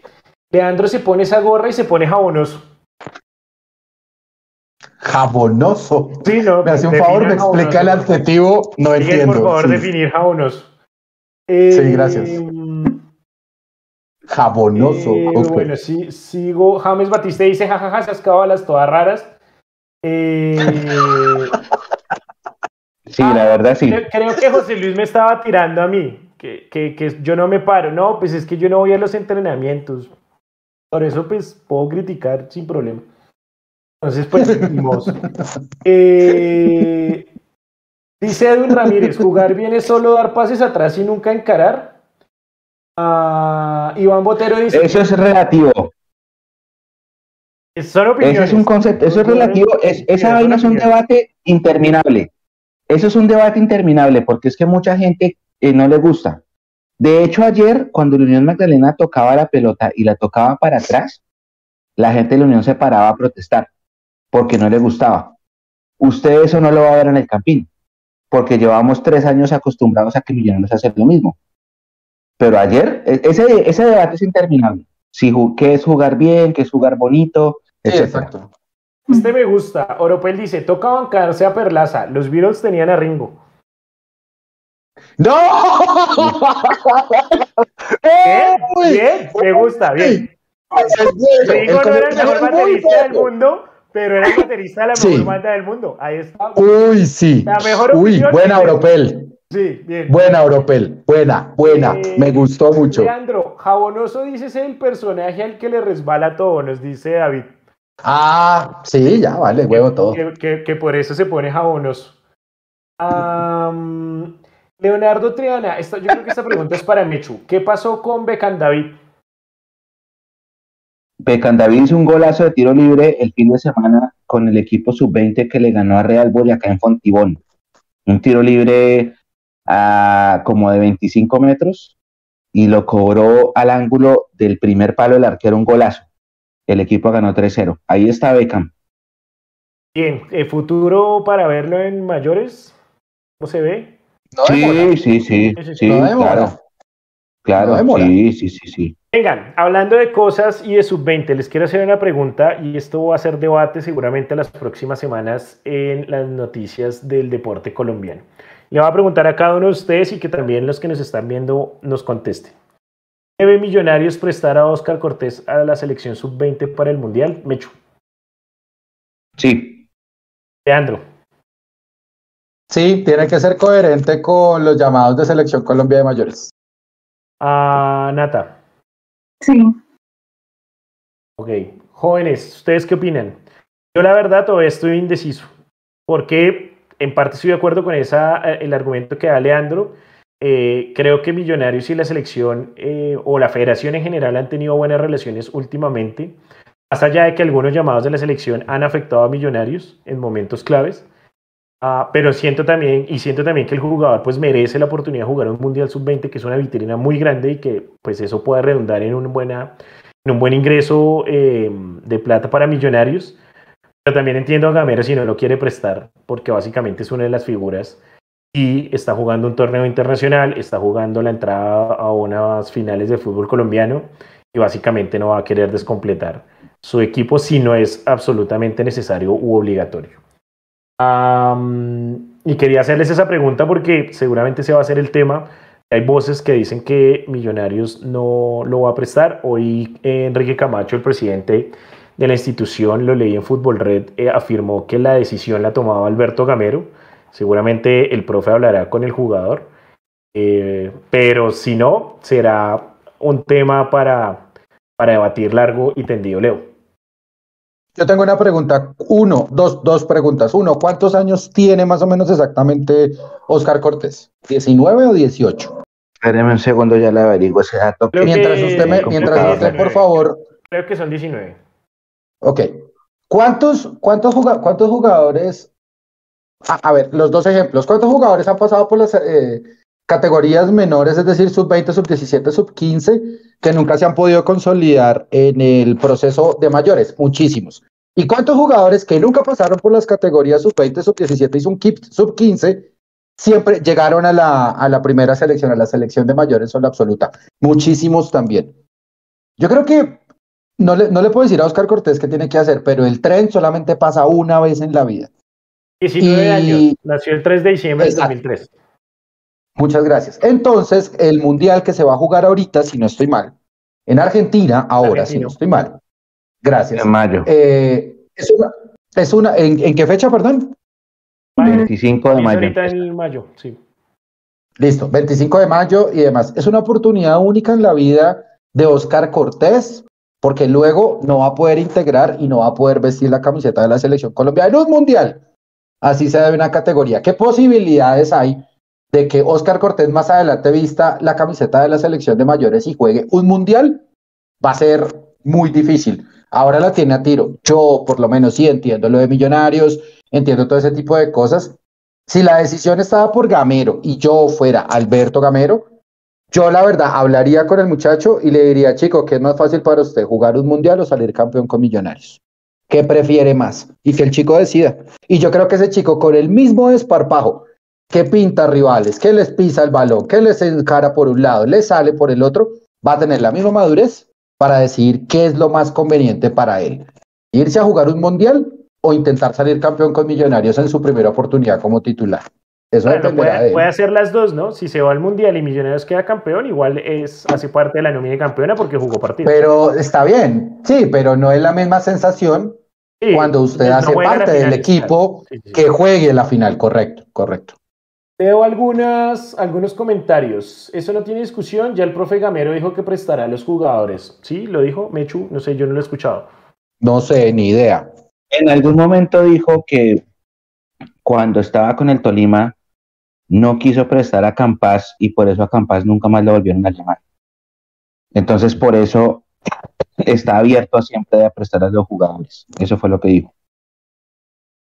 Leandro se pone esa gorra y se pone jabonoso. Jabonoso. Sí, no. Me hace un favor, me explica el adjetivo. No entiendo. Por favor, definir jabonoso sí, gracias. Jabonoso. Eh, bueno, sí, sigo. James Batiste dice, jajaja, esas cábalas todas raras. Eh, sí, la verdad sí. Creo, que José Luis me estaba tirando a mí, que, que, que, yo no me paro. No, pues es que yo no voy a los entrenamientos. Por eso, pues, puedo criticar sin problema. Entonces, pues, eh, Dice Edwin Ramírez, jugar bien es solo dar pases atrás y nunca encarar. Ah, Iván Botero dice... Eso es relativo. Son opiniones. Eso es un concepto, eso es relativo. Es, esa vaina es un debate interminable. Eso es un debate interminable porque es que mucha gente eh, no le gusta. De hecho, ayer, cuando la Unión Magdalena tocaba la pelota y la tocaba para atrás, la gente de la Unión se paraba a protestar porque no le gustaba. Usted eso no lo va a ver en el campín porque llevamos tres años acostumbrados a que Millonarios hacer lo mismo. Pero ayer, e, ese, ese debate es interminable. Si, ¿Qué es jugar bien? ¿Qué es jugar bonito? exacto. Este me gusta. Oropel dice, toca bancarse a Perlaza. Los Beatles tenían a Ringo. ¡No! Bien, bien, me gusta, bien. Ringo no era el mejor baterista del mundo, pero era el baterista de la mejor banda del mundo. Ahí está. Uy, sí. La mejor Uy, buena Europel. Sí, bien. Buena Europel. Buena, buena. Eh, Me gustó mucho. Leandro, jabonoso dices el personaje al que le resbala todo, nos dice David. Ah, sí, ya, vale, huevo todo. Que, por eso se pone jabonoso. Leonardo Triana, yo creo que esta pregunta es para Mechu. ¿Qué pasó con Becan David? David hizo un golazo de tiro libre el fin de semana con el equipo sub-20 que le ganó a Real Boyacá en Fontibón. Un tiro libre a como de 25 metros y lo cobró al ángulo del primer palo del arquero un golazo. El equipo ganó 3-0. Ahí está Beckham. Bien, ¿el futuro para verlo en mayores? ¿Cómo se ve? sí, sí, sí, sí, claro. Claro, sí, sí, sí, sí. Vengan, hablando de cosas y de sub-20, les quiero hacer una pregunta y esto va a ser debate seguramente las próximas semanas en las noticias del deporte colombiano. Le voy a preguntar a cada uno de ustedes y que también los que nos están viendo nos contesten. ¿Debe Millonarios prestar a Oscar Cortés a la selección sub-20 para el Mundial? Mecho. Sí. Leandro. Sí, tiene que ser coherente con los llamados de Selección Colombia de Mayores. Ah, Nata. Sí. Ok. Jóvenes, ¿ustedes qué opinan? Yo la verdad todavía estoy indeciso, porque en parte estoy de acuerdo con esa, eh, el argumento que da Leandro. Eh, creo que Millonarios y la selección eh, o la federación en general han tenido buenas relaciones últimamente, más allá de que algunos llamados de la selección han afectado a Millonarios en momentos claves. Ah, pero siento también, y siento también que el jugador pues merece la oportunidad de jugar un Mundial Sub-20, que es una vitrina muy grande y que pues eso puede redundar en un, buena, en un buen ingreso de plata para millonarios. Pero también entiendo a Gamero si no lo quiere prestar, porque básicamente es una de las figuras y está jugando un torneo internacional, está jugando la entrada a unas finales de fútbol colombiano y básicamente no va a querer descompletar su equipo si no es absolutamente necesario u obligatorio y quería hacerles esa pregunta porque seguramente se va a hacer el tema. Hay voces que dicen que Millonarios no lo va a prestar. Hoy Enrique Camacho, el presidente de la institución, lo leí en Fútbol Red, eh, afirmó que la decisión la tomaba Alberto Gamero. Seguramente el profe hablará con el jugador. Eh, pero si no, será un tema para, para debatir largo y tendido, Leo. Yo tengo una pregunta, uno, dos, dos preguntas. Uno, ¿cuántos años tiene más o menos exactamente Oscar Cortés? ¿19 o 18? Espéreme un segundo, ya le averiguo ese dato. mientras usted, me, mientras usted, por favor. Creo que son 19. Ok. ¿Cuántos, cuántos, cuántos jugadores? A, ver, los dos ejemplos. ¿Cuántos jugadores han pasado por las eh, categorías menores, es decir, sub-20, sub-17, sub-15, que nunca se han podido consolidar en el proceso de mayores, muchísimos. ¿Y cuántos jugadores que nunca pasaron por las categorías sub-20, sub-17 y sub-15 siempre llegaron a la, a la primera selección, a la selección de mayores o la absoluta? Muchísimos también. Yo creo que no le, no le puedo decir a Oscar Cortés qué tiene que hacer, pero el tren solamente pasa una vez en la vida. 19 años, nació el 3 de diciembre de 2003. Muchas gracias. Entonces, el mundial que se va a jugar ahorita, si no estoy mal, en Argentina, ahora, si no estoy mal. Gracias. En mayo. Eh, es una, es una ¿en, qué fecha, perdón? 25 de mayo. Ahorita en mayo, sí. Listo, 25 de mayo y demás. Es una oportunidad única en la vida de Oscar Cortés, porque luego no va a poder integrar y no va a poder vestir la camiseta de la selección colombiana en un mundial. Así se debe una categoría. ¿Qué posibilidades hay de que Oscar Cortés más adelante vista la camiseta de la selección de mayores y juegue un mundial, va a ser muy difícil. Ahora la tiene a tiro. Yo, por lo menos, sí entiendo lo de millonarios, entiendo todo ese tipo de cosas. Si la decisión estaba por Gamero y yo fuera Alberto Gamero, yo la verdad hablaría con el muchacho y le diría, chico, ¿qué es más fácil para usted, jugar un mundial o salir campeón con millonarios? ¿Qué prefiere más? Y que el chico decida. Y yo creo que ese chico con el mismo desparpajo que pinta rivales, que les pisa el balón, que les encara por un lado, les sale por el otro, va a tener la misma madurez para decidir qué es lo más conveniente para él. Irse a jugar un mundial o intentar salir campeón con Millonarios en su primera oportunidad como titular. Eso puede, puede, hacer las dos, ¿no? Si se va al mundial y Millonarios queda campeón, igual es hace parte de la nómina de campeona porque jugó partido. Pero está bien, sí, pero no es la misma sensación cuando usted hace parte del equipo que juegue la final, correcto, correcto. Veo algunas, algunos comentarios. Eso no tiene discusión. Ya el profe Gamero dijo que prestará a los jugadores. ¿Sí? ¿Lo dijo Mechu? No sé, yo no lo he escuchado. No sé, ni idea. En algún momento dijo que cuando estaba con el Tolima no quiso prestar a Campas y por eso a Campas nunca más le volvieron a llamar. Entonces, por eso está abierto a siempre a prestar a los jugadores. Eso fue lo que dijo.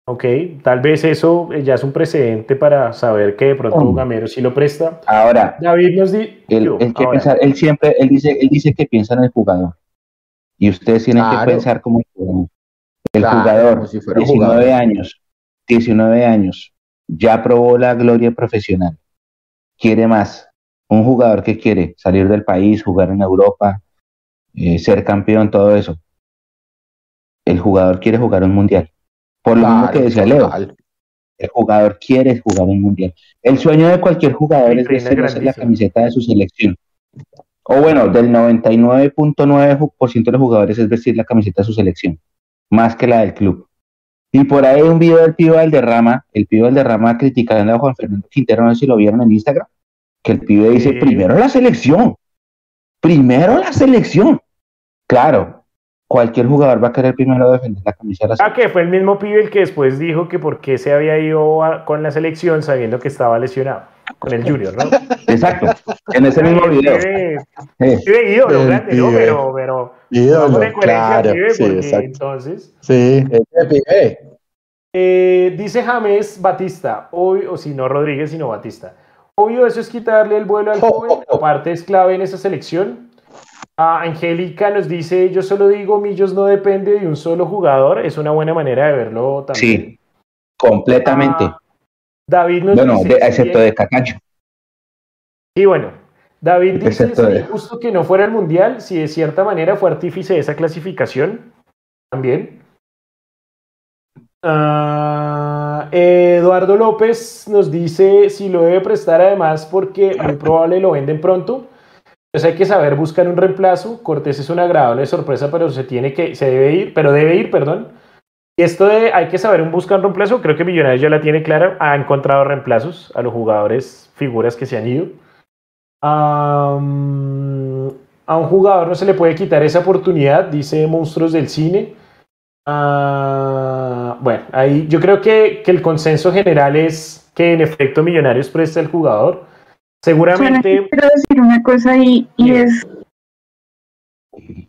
Ok, tal vez eso eh, ya es un precedente para saber que de pronto un Gamero sí lo presta. Ahora, David nos dice. Él, siempre, él dice, él dice que piensa en el jugador. Y ustedes tienen que pensar como el jugador. El jugador, 19 años, 19 años, ya probó la gloria profesional. Quiere más. Un jugador que quiere salir del país, jugar en Europa, eh, ser campeón, todo eso. El jugador quiere jugar un mundial. Por lo mismo que decía Leo. El jugador quiere jugar un mundial. El sueño de cualquier jugador es vestir la camiseta de su selección. O bueno, del 99.9% de los jugadores es vestir la camiseta de su selección, más que la del club. Y por ahí un video del pibe Valderrama, el pibe Valderrama criticando a Juan Fernando Quintero, no sé si lo vieron en Instagram, que el pibe dice, primero la selección, primero la selección. Claro, cualquier jugador va a querer primero defender la camisa Ah, que fue el mismo pibe el que después dijo que por qué se había ido con la selección sabiendo que estaba lesionado con el Junior, ¿no? Exacto, en ese mismo video. Pibe, ídolo, grande, ¿no? Pero, pero ídolo, claro, pibe, sí, exacto. entonces... Sí, pibe. Eh, dice James Batista, hoy, o si no Rodríguez, sino Batista. Obvio, eso es quitarle el vuelo al joven, aparte es clave en esa selección Ah, Angélica nos dice, yo solo digo, Millos no depende de un solo jugador, es una buena manera de verlo también. Sí, completamente. Ah, David nos bueno, dice... excepto de Cacacho. Y bueno, David dice, es justo que no fuera el Mundial, si de cierta manera fue artífice de esa clasificación, también. Ah, Eduardo López nos dice si lo debe prestar además porque muy probable lo venden pronto. Entonces hay que saber buscar un reemplazo. Cortés es una agradable sorpresa, pero se tiene que, se debe ir, pero debe ir, perdón. Y esto de hay que saber un buscar un reemplazo, creo que Millonarios ya la tiene clara, ha encontrado reemplazos a los jugadores, figuras que se han ido. a un jugador no se le puede quitar esa oportunidad, dice Monstruos del Cine. Ah, bueno, ahí yo creo que, que, el consenso general es que en efecto Millonarios presta el jugador. Seguramente. quiero decir una cosa y, y es.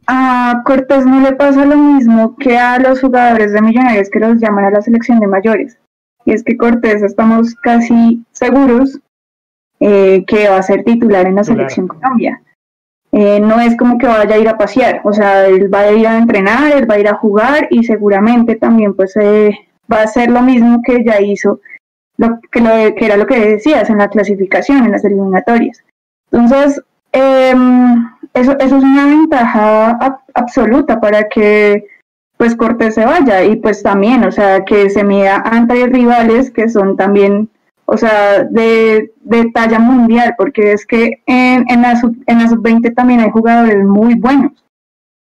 A Cortés no le pasa lo mismo que a los jugadores de Millonarios que los llaman a la selección de mayores. Y es que Cortés estamos casi seguros eh, que va a ser titular en la selección Colombia. Eh, no es como que vaya a ir a pasear, o sea, él va a ir a entrenar, él va a ir a jugar y seguramente también pues eh, va a hacer lo mismo que ya hizo lo que, lo, que era lo que decías en la clasificación, en las eliminatorias. Entonces, em, eso, eso es una ventaja absoluta para que pues Cortés se vaya y pues también, o sea, que se mida ante rivales que son también, o sea, de, de talla mundial, porque es que en, en la sub-20 también hay jugadores muy buenos.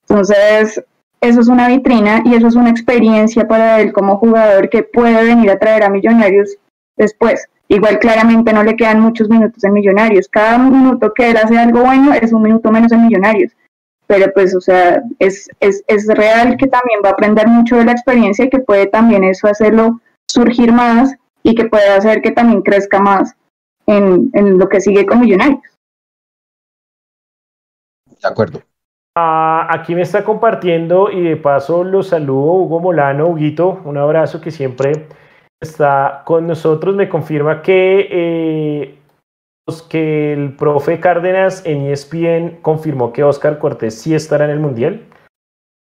Entonces, eso es una vitrina y eso es una experiencia para él como jugador que puede venir a traer a Millonarios después. Igual claramente no le quedan muchos minutos en Millonarios. Cada minuto que él hace algo bueno es un minuto menos en Millonarios. Pero pues, o sea, es, es, es real que también va a aprender mucho de la experiencia y que puede también eso hacerlo surgir más y que puede hacer que también crezca más en, en lo que sigue con Millonarios. De acuerdo. Ah, aquí me está compartiendo y de paso los saludo Hugo Molano, Huguito, un abrazo que siempre está con nosotros me confirma que, eh, pues, que el profe Cárdenas en ESPN confirmó que Oscar Cortés sí estará en el Mundial.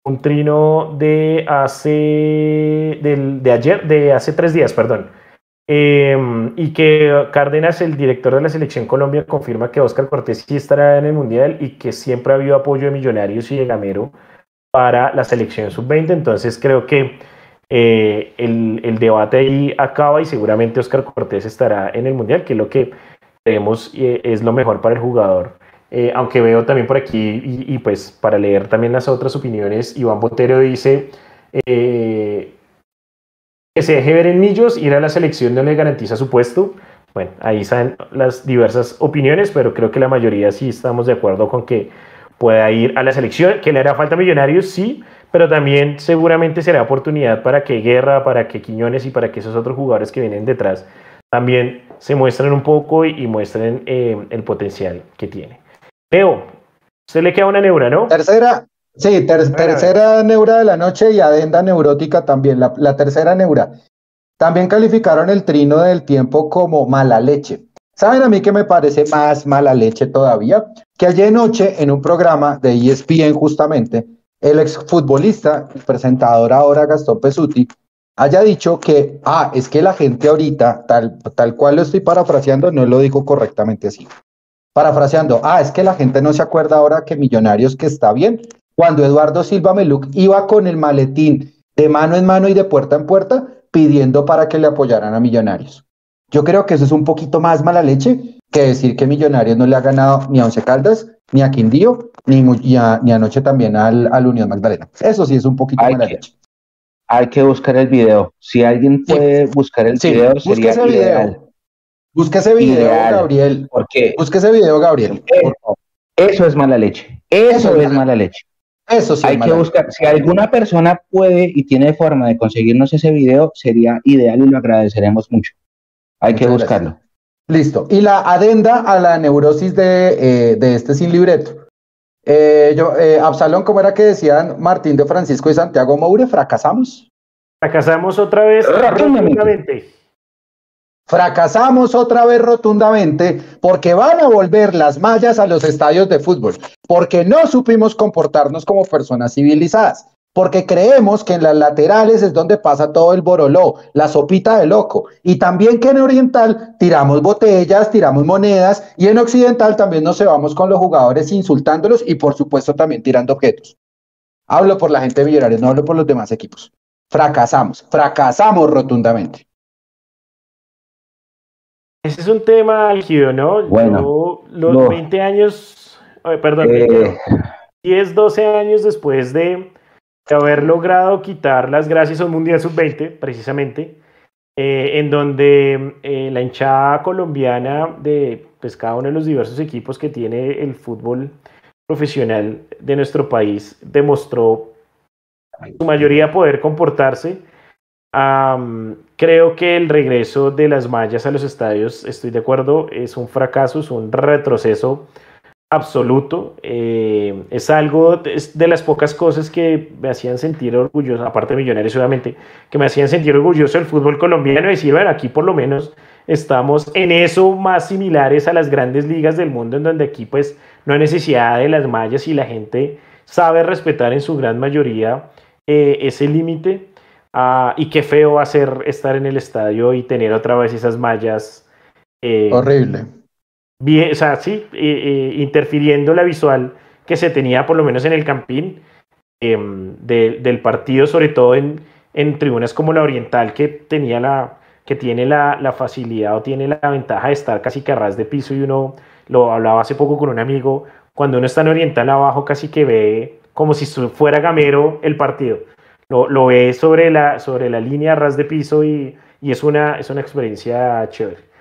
Un trino de hace, de ayer, de hace tres días, perdón. Em, y que Cárdenas, el director de la selección Colombia, confirma que Oscar Cortés sí estará en el Mundial y que siempre ha habido apoyo de Millonarios y de Gamero para la selección sub-20. Entonces creo que eh, el, debate ahí acaba y seguramente Oscar Cortés estará en el Mundial, que es lo que creemos eh, es lo mejor para el jugador. Eh, aunque veo también por aquí, y, pues para leer también las otras opiniones, Iván Botero dice que se deje ver en Millos, ir a la selección no le garantiza su puesto. Bueno, ahí están las diversas opiniones, pero creo que la mayoría sí estamos de acuerdo con que pueda ir a la selección, que le hará falta Millonarios, sí, pero también seguramente será oportunidad para que Guerra, para que Quiñones y para que esos otros jugadores que vienen detrás también se muestren un poco y, muestren eh, el potencial que tiene. Leo, usted le queda una neura, ¿no? Tercera, sí, tercera neura de la noche y adenda neurótica también, la, la tercera neura. También calificaron el trino del tiempo como mala leche. ¿Saben a mí que me parece más mala leche todavía? Que ayer noche en un programa de ESPN justamente el exfutbolista, el presentador ahora Gastón Pesuti, haya dicho que, ah, es que la gente ahorita, tal, tal cual lo estoy parafraseando, no lo digo correctamente así. Parafraseando, ah, es que la gente no se acuerda ahora que Millonarios que está bien. Cuando Eduardo Silva Meluc iba con el maletín de mano en mano y de puerta en puerta pidiendo para que le apoyaran a Millonarios. Yo creo que eso es un poquito más mala leche que decir que Millonarios no le ha ganado ni a Once Caldas, ni a Quindío, ni, ni, anoche también al, al, Unión Magdalena. Eso sí es un poquito mala leche. Hay que buscar el video. Si alguien puede buscar el video, sería ese ideal. Video. Busca ese video, Gabriel. ¿Por qué? Busca ese video, Gabriel. Eso es mala leche. Eso, es mala leche. Eso sí. Hay que buscar, si alguna persona puede y tiene forma de conseguirnos ese video, sería ideal y lo agradeceremos mucho. Hay que buscarlo. Listo. Y la adenda a la neurosis de, eh, de este sin libreto. Eh, yo, eh, Absalón, ¿cómo era que decían Martín de Francisco y Santiago Moure? ¿Fracasamos? Fracasamos otra vez rotundamente. Fracasamos otra vez rotundamente porque van a volver las mallas a los estadios de fútbol, porque no supimos comportarnos como personas civilizadas, porque creemos que en las laterales es donde pasa todo el boroló, la sopita de loco, y también que en Oriental tiramos botellas, tiramos monedas, y en Occidental también nos cebamos con los jugadores insultándolos y por supuesto también tirando objetos. Hablo por la gente de Millonarios, no hablo por los demás equipos. Fracasamos, fracasamos rotundamente. Ese es un tema álgido, ¿no? Bueno, los 20 años, perdón, 10, 12 eh. años después de haber logrado quitar las gracias a un Mundial Sub-20, precisamente, eh, en donde eh, la hinchada colombiana de pues, cada uno de los diversos equipos que tiene el fútbol profesional de nuestro país demostró su mayoría poder comportarse. creo que el regreso de las mallas a los estadios, estoy de acuerdo, es un fracaso, es un retroceso absoluto. Eh, es algo de las pocas cosas que me hacían sentir orgulloso, aparte de Millonarios obviamente, que me hacían sentir orgulloso del fútbol colombiano y decir, bueno, aquí por lo menos estamos en eso más similares a las grandes ligas del mundo, en donde aquí pues no hay necesidad de las mallas y la gente sabe respetar en su gran mayoría eh, ese límite. Ah, y qué feo va a ser estar en el estadio y tener otra vez esas mallas. Eh, Horrible bien, o sea, sí, interfiriendo la visual que se tenía por lo menos en el campín em, del partido, sobre todo en, en, tribunas como la oriental, que tenía la que tiene la, la, facilidad o tiene la ventaja de estar casi que a ras de piso y uno lo hablaba hace poco con un amigo, cuando uno está en oriental abajo casi que ve como si fuera gamero el partido, lo, lo ve sobre la, sobre la línea ras de piso y, y es, una, es una experiencia chévere.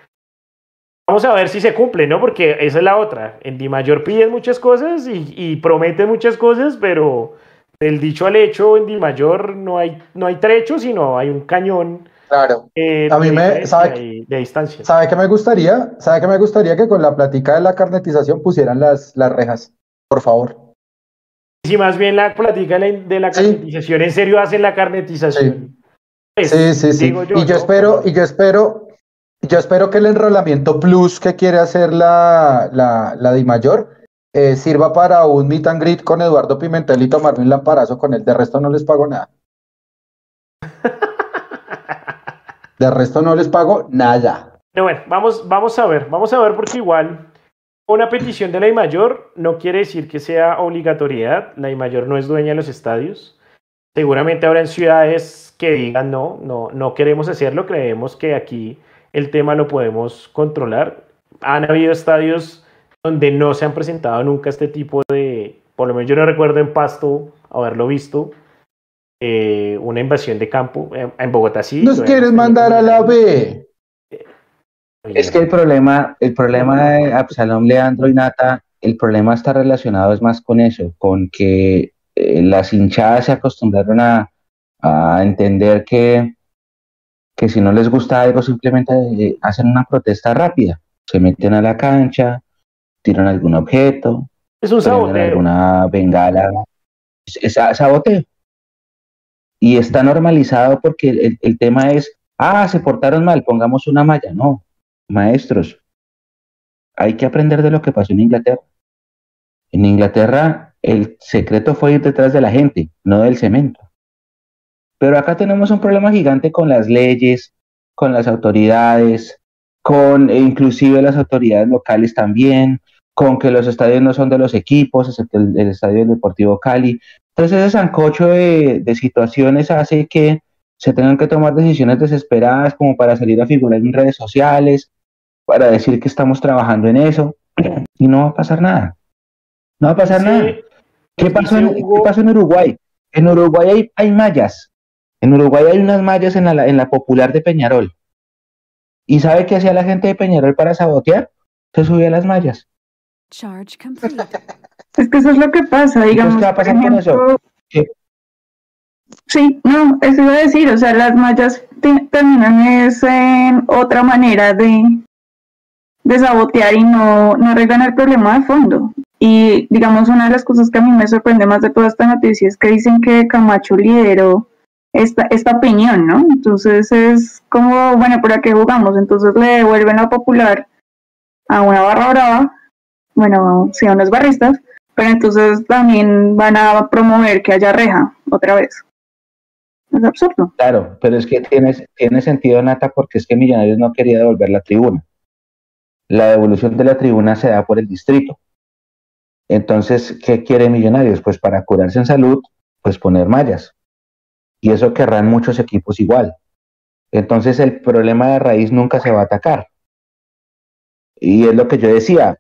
Vamos a ver si se cumple, ¿no? Porque esa es la otra. En Di Mayor piden muchas cosas y, y prometen muchas cosas, pero del dicho al hecho en Di Mayor no hay, no hay trecho, sino hay un cañón. Claro. Eh, a mí me, ¿sabe, de distancia. ¿Sabe que me gustaría? ¿Sabe que me gustaría que con la plática de la carnetización pusieran las, las rejas? Por favor. Si más bien la plática de la, carnetización, en serio hacen la carnetización. Sí, pues, sí, sí. y yo espero, y yo espero, yo espero que el enrolamiento plus que quiere hacer la, la, la Di Mayor eh, sirva para un meet and greet con Eduardo Pimentel y tomarme un lamparazo con él. De resto no les pago nada. De resto no les pago nada. Pero bueno, vamos, vamos a ver, vamos a ver porque igual una petición de la I Mayor no quiere decir que sea obligatoriedad. La I Mayor no es dueña de los estadios. Seguramente habrá en ciudades que digan no, no, no queremos hacerlo. Creemos que aquí el tema lo podemos controlar. Han habido estadios donde no se han presentado nunca este tipo de, por lo menos yo no recuerdo en Pasto haberlo visto, eh, una invasión de campo. En, Bogotá sí. Nos quieres mandar a la B. Es que el problema, el problema de Absalom, Leandro y Nata, el problema está relacionado es más con eso, con que eh, las hinchadas se acostumbraron a, a entender que que si no les gusta algo simplemente eh, hacen una protesta rápida, se meten a la cancha, tiran algún objeto, es un saboteo. alguna bengala, es, saboteo. Y está normalizado porque el, el tema es, ah, se portaron mal, pongamos una malla. No, maestros, hay que aprender de lo que pasó en Inglaterra. En Inglaterra El secreto fue ir detrás de la gente, no del cemento. Pero acá tenemos un problema gigante con las leyes, con las autoridades, con e inclusive las autoridades locales también, con que los estadios no son de los equipos, excepto el, estadio Deportivo Cali. Entonces ese sancocho de, situaciones hace que se tengan que tomar decisiones desesperadas como para salir a figurar en redes sociales, para decir que estamos trabajando en eso, y no va a pasar nada. No va a pasar nada. ¿Qué pasó, en, ¿Qué pasó en Uruguay? En Uruguay hay, hay mallas. En Uruguay hay unas mallas en la, en la popular de Peñarol. ¿Y sabe qué hacía la gente de Peñarol para sabotear? Se subía a las mallas. Charge complete. es que eso es lo que pasa, digamos. ¿Qué va a pasar con eso? Sí, no, eso iba a decir, o sea, las mallas terminan es en otra manera de, de sabotear y no, no arreglan el problema de fondo. Y digamos, una de las cosas que a mí me sorprende más de toda esta noticia es que dicen que Camacho lideró esta, esta opinión, ¿no? Entonces es como, bueno, ¿para qué jugamos? Entonces le devuelven la popular a una barra brava, bueno, sí, a unos barristas, pero entonces también van a promover que haya reja otra vez. Es absurdo. Claro, pero es que tiene, tiene sentido, Nata, porque es que Millonarios no quería devolver la tribuna. La devolución de la tribuna se da por el distrito. Entonces, ¿qué quiere Millonarios? Pues para curarse en salud, pues poner mallas y eso querrán muchos equipos igual. Entonces el problema de raíz nunca se va a atacar. Y es lo que yo decía.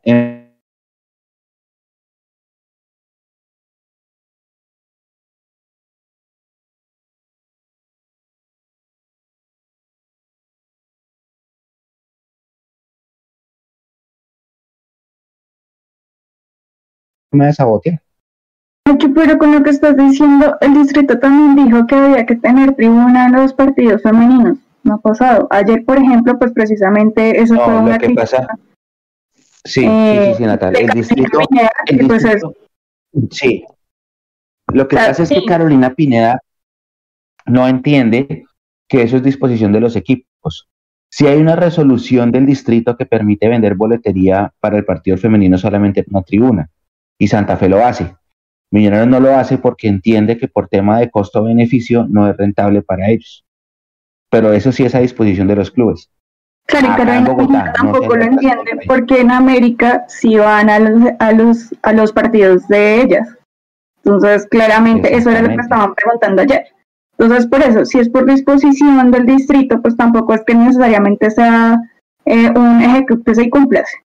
Me sabotear pero con lo que estás diciendo, el distrito también dijo que había que tener tribuna en los partidos femeninos. No ha pasado. Ayer, por ejemplo, pues precisamente eso fue una lo pasa... Sí, sí, sí, sí, Natal. El distrito, pues, sí. Lo que pasa es que Carolina Pineda no entiende que eso es disposición de los equipos. Si hay una resolución del distrito que permite vender boletería para el partido femenino solamente en una tribuna, y Santa Fe lo hace. Millonarios no lo hace porque entiende que por tema de costo-beneficio no es rentable para ellos. Pero eso sí es a disposición de los clubes. Claro, pero en Bogotá, tampoco lo entiende porque en América sí van a los, a los, a los partidos de ellas. Entonces, claramente, eso era lo que estaban preguntando ayer. Entonces, por eso, si es por disposición del distrito, pues tampoco es que necesariamente sea eh, un ejecutivo que se incumplase.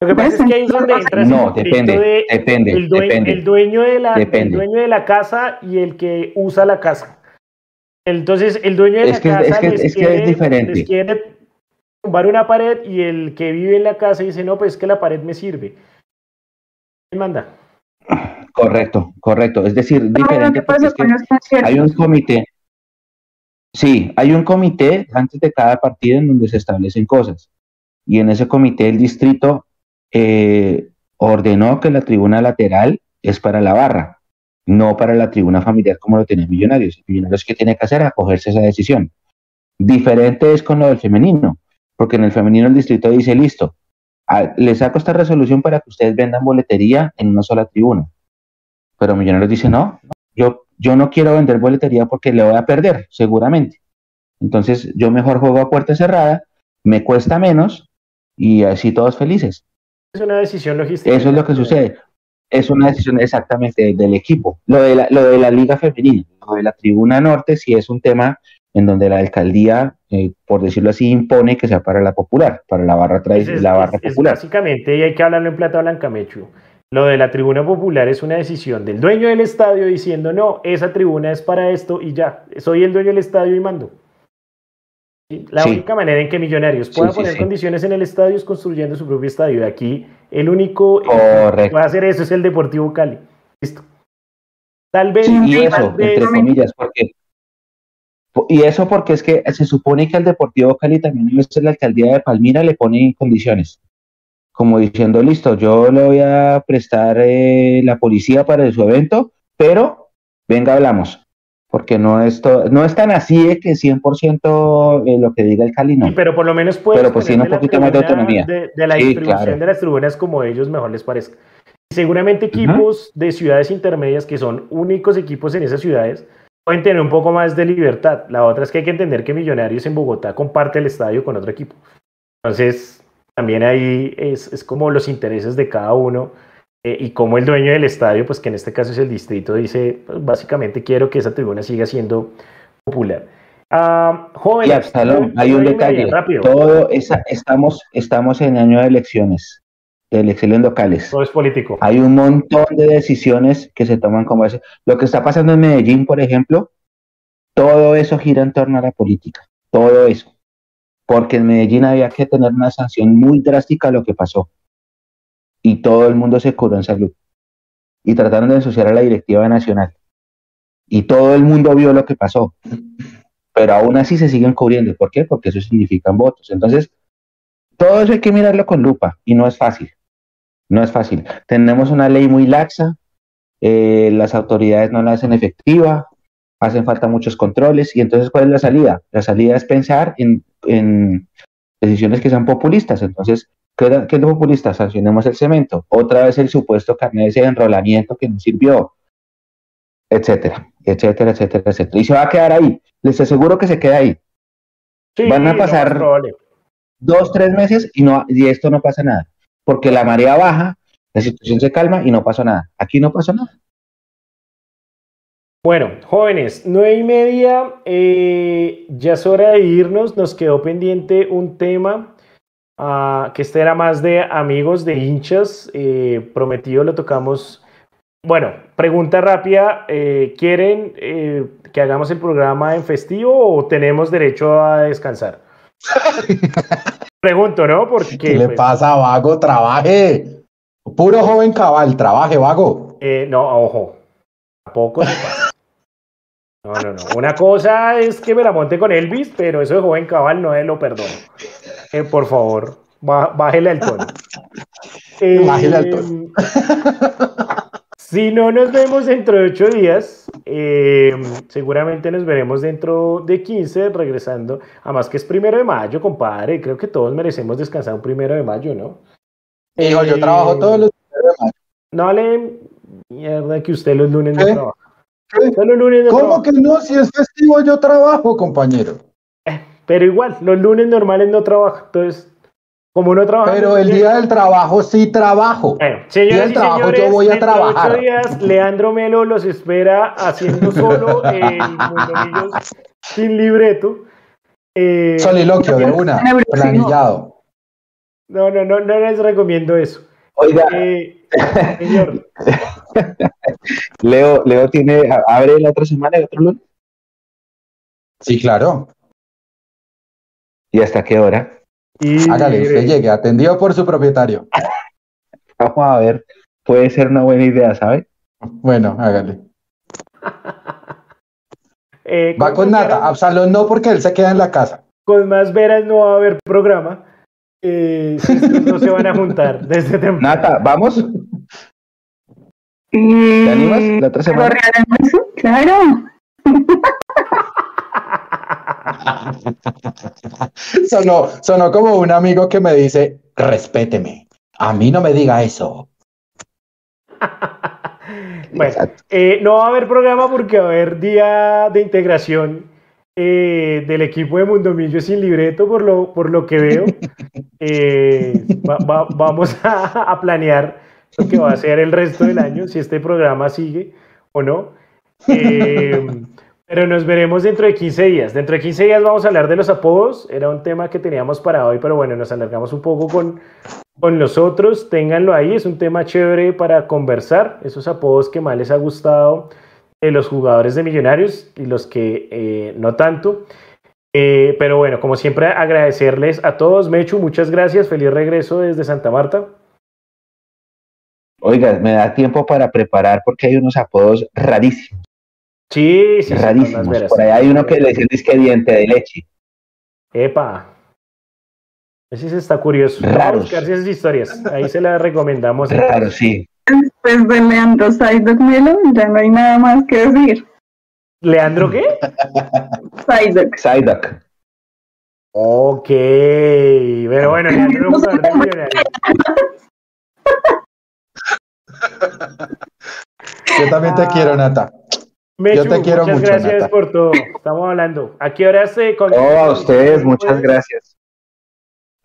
Lo que pasa es que ahí es donde entra no, depende, de depende, el, dueño, de la, el dueño de la casa y el que usa la casa. Entonces, el dueño de la casa es que, es que es diferente. quiere tumbar una pared y el que vive en la casa dice, no, pues es que la pared me sirve. ¿Quién manda? Correcto, correcto. Es decir, diferente porque hay un comité. Sí, hay un comité antes de cada partido en donde se establecen cosas. Y en ese comité el distrito eh, ordenó que la tribuna lateral es para la barra, no para la tribuna familiar como lo tienen Millonarios. Millonarios que tiene que hacer acogerse a esa decisión. Diferente es con lo del femenino, porque en el femenino el distrito dice, listo, le saco esta resolución para que ustedes vendan boletería en una sola tribuna. Pero Millonarios dice, no, yo, yo no quiero vender boletería porque le voy a perder, seguramente. Entonces yo mejor juego a puerta cerrada, me cuesta menos y así todos felices. Es una decisión logística. Eso es lo que sucede. Es una decisión exactamente del equipo. Lo de la, lo de la Liga Femenina, lo de la Tribuna Norte, sí es un tema en donde la alcaldía, eh, por decirlo así, impone que sea para la popular, para la barra tradicional, la barra popular. básicamente, y hay que hablarlo en plata blanca, Mechu. Lo de la tribuna popular es una decisión del dueño del estadio diciendo, no, esa tribuna es para esto y ya, soy el dueño del estadio y mando. La única manera en que Millonarios puedan poner condiciones en el estadio es construyendo su propio estadio. De aquí, el único que puede hacer eso es el Deportivo Cali. Listo. Tal vez. y eso, entre comillas, porque. Y eso porque es que se supone que al Deportivo Cali también la alcaldía de Palmira le pone condiciones. Como diciendo, listo, yo le voy a prestar eh, la policía para su evento, pero venga, hablamos porque no es, no es tan así de que 100% eh, lo que diga el Cali no. pero por lo menos puede pero pues tiene un poquito más de autonomía. De, la distribución de las tribunas como ellos mejor les parezca. seguramente equipos de ciudades intermedias que son únicos equipos en esas ciudades pueden tener un poco más de libertad. La otra es que hay que entender que Millonarios en Bogotá comparte el estadio con otro equipo. Entonces, también ahí es, es como los intereses de cada uno eh, y como el dueño del estadio, pues que en este caso es el distrito, dice, pues, básicamente quiero que esa tribuna siga siendo popular. Uh, jóvenes, hay un detalle. Rápido. Todo esa, estamos, estamos en año de elecciones de elecciones locales. Todo es político. Hay un montón de decisiones que se toman como ese. Lo que está pasando en Medellín, por ejemplo, todo eso gira en torno a la política. Todo eso. Porque en Medellín había que tener una sanción muy drástica a lo que pasó. Y todo el mundo se curó en salud. Y trataron de ensuciar a la directiva nacional. Y todo el mundo vio lo que pasó. Pero aún así se siguen cubriendo. ¿Por qué? Porque eso significan votos. Entonces, todo eso hay que mirarlo con lupa y no es fácil. No es fácil. Tenemos una ley muy laxa, eh, las autoridades no la hacen efectiva, hacen falta muchos controles y entonces ¿cuál es la salida? La salida es pensar en, decisiones que sean populistas. Entonces, ¿qué, es lo populista? Sancionemos el cemento. Otra vez el supuesto carnet de enrolamiento que no sirvió, etcétera, etcétera, etcétera, etcétera. Y se va a quedar ahí. Les aseguro que se queda ahí. Van a pasar dos, tres meses y, no, y esto no pasa nada. Porque la marea baja, la situación se calma y no pasó nada. Aquí no pasó nada. Bueno, jóvenes, nueve y media, eh, ya es hora de irnos. Nos quedó pendiente un tema uh, que este era más de amigos, de hinchas. Eh, prometido lo tocamos. Bueno, pregunta rápida. Eh, ¿Quieren que hagamos el programa en festivo o tenemos derecho a descansar? Pregunto, ¿no? Porque, ¿Qué le pues, pasa, vago? Trabaje. Puro joven cabal, trabaje, vago. Eh, no, ojo. Tampoco No, no, no. Una cosa es que me la monte con Elvis, pero eso de joven cabal no es lo perdono. Eh, por favor, bájele al tono. bájele al tono. Eh, si no nos vemos dentro de ocho días, eh, seguramente nos veremos dentro de 15, regresando. Además que es primero de mayo, compadre. Creo que todos merecemos descansar un primero de mayo, ¿no? Hijo, yo trabajo todos los primeros de mayo. No le mierda que usted los lunes no trabaja. Los lunes ¿Cómo que no? Si es festivo yo trabajo, compañero. Pero igual, los lunes normales no trabaja. Entonces, como no trabajo. Pero el día del trabajo sí trabajo. Bueno, señores yo voy a trabajar. Ocho días, Leandro Melo los espera haciendo solo el Mundo sin libreto. Eh, Soliloquio de una, planillado. No, no, no, no les recomiendo eso. Oiga, eh, señor. Leo, Leo tiene, abre la otra semana, el otro lunes. Sí, claro. ¿Y hasta qué hora? Y... Hágale, usted llegue, atendido por su propietario. Vamos a ver, puede ser una buena idea, ¿sabe? Bueno, hágale. Eh, va con Nata, Absalón no porque él se queda en la casa. Con más veras no va a haber programa. Eh, no se van a juntar desde temprano. Nata, ¿vamos? ¿Te animas la otra semana? Claro. sonó, sonó como un amigo que me dice, respéteme, a mí no me diga eso. bueno, eh, no va a haber programa porque va a haber día de integración eh, del equipo de Mundomillo sin libreto, por lo, por lo que veo. Eh, vamos a, a, planear lo que va a ser el resto del año, si este programa sigue o no. Pero nos veremos dentro de 15 días. Dentro de 15 días vamos a hablar de los apodos. Era un tema que teníamos para hoy, pero bueno, nos alargamos un poco con, con los otros. Ténganlo ahí, es un tema chévere para conversar. Esos apodos que más les ha gustado de los jugadores de Millonarios y los que eh, no tanto. Eh, pero bueno, como siempre, agradecerles a todos. Mechu, muchas gracias. Feliz regreso desde Santa Marta. Oiga, me da tiempo para preparar porque hay unos apodos rarísimos. Sí, sí, rarísimos. Por ahí hay uno que le dice disque diente de leche. Epa. Ese sí está curioso. Raros. Vamos esas historias. Ahí se las recomendamos. Claro, sí. Después de Leandro Saidok Melo, ya no hay nada más que decir. ¿Leandro qué? Saidok. Saidok. Ok. Pero bueno, Leandro es de Yo también te quiero, ah. Yo te quiero muchas gracias por todo. Estamos hablando. ¿A qué hora se con... Oh, a ustedes, muchas gracias.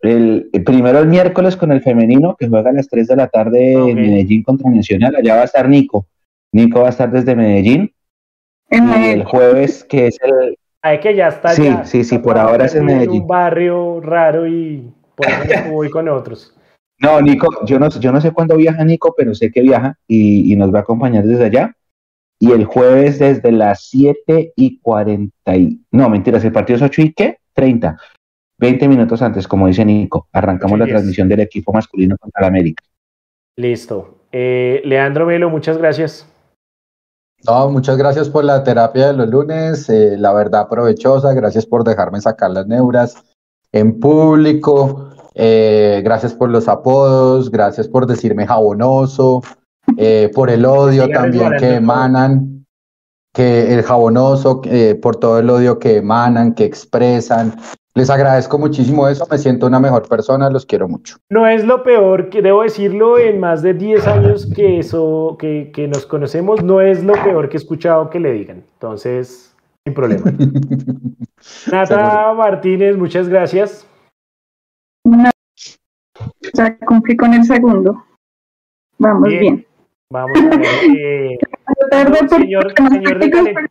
El, primero el miércoles con el femenino, que juega a las 3 de la tarde en Medellín contra Nacional. Allá va a estar Nico. Nico va a estar desde Medellín. y el jueves, que es el. Hay que ya está. Sí, sí, sí, por ahora es en Medellín. un barrio raro y por eso voy con otros. No, Nico, yo no, yo no sé cuándo viaja Nico, pero sé que viaja y, nos va a acompañar desde allá. Y el jueves desde las 7 y 40. Y, no, mentiras, el partido es 8 y qué? 30. 20 minutos antes, como dice Nico, arrancamos la transmisión del equipo masculino contra la América. Listo. Eh, Leandro Velo, muchas gracias. No, muchas gracias por la terapia de los lunes, eh, la verdad provechosa, gracias por dejarme sacar las neuras en público, eh, gracias por los apodos, gracias por decirme jabonoso, por el odio también que emanan, que el jabonoso, por todo el odio que emanan, que expresan, les agradezco muchísimo eso, me siento una mejor persona, los quiero mucho. No es lo peor, que debo decirlo, en más de 10 años que, eso, que, que nos conocemos, no es lo peor que he escuchado que le digan. Entonces, sin problema. Nata Martínez, muchas gracias. ya cumplí con el segundo. Vamos bien. Vamos a ver. Eh, señor, señor de talento.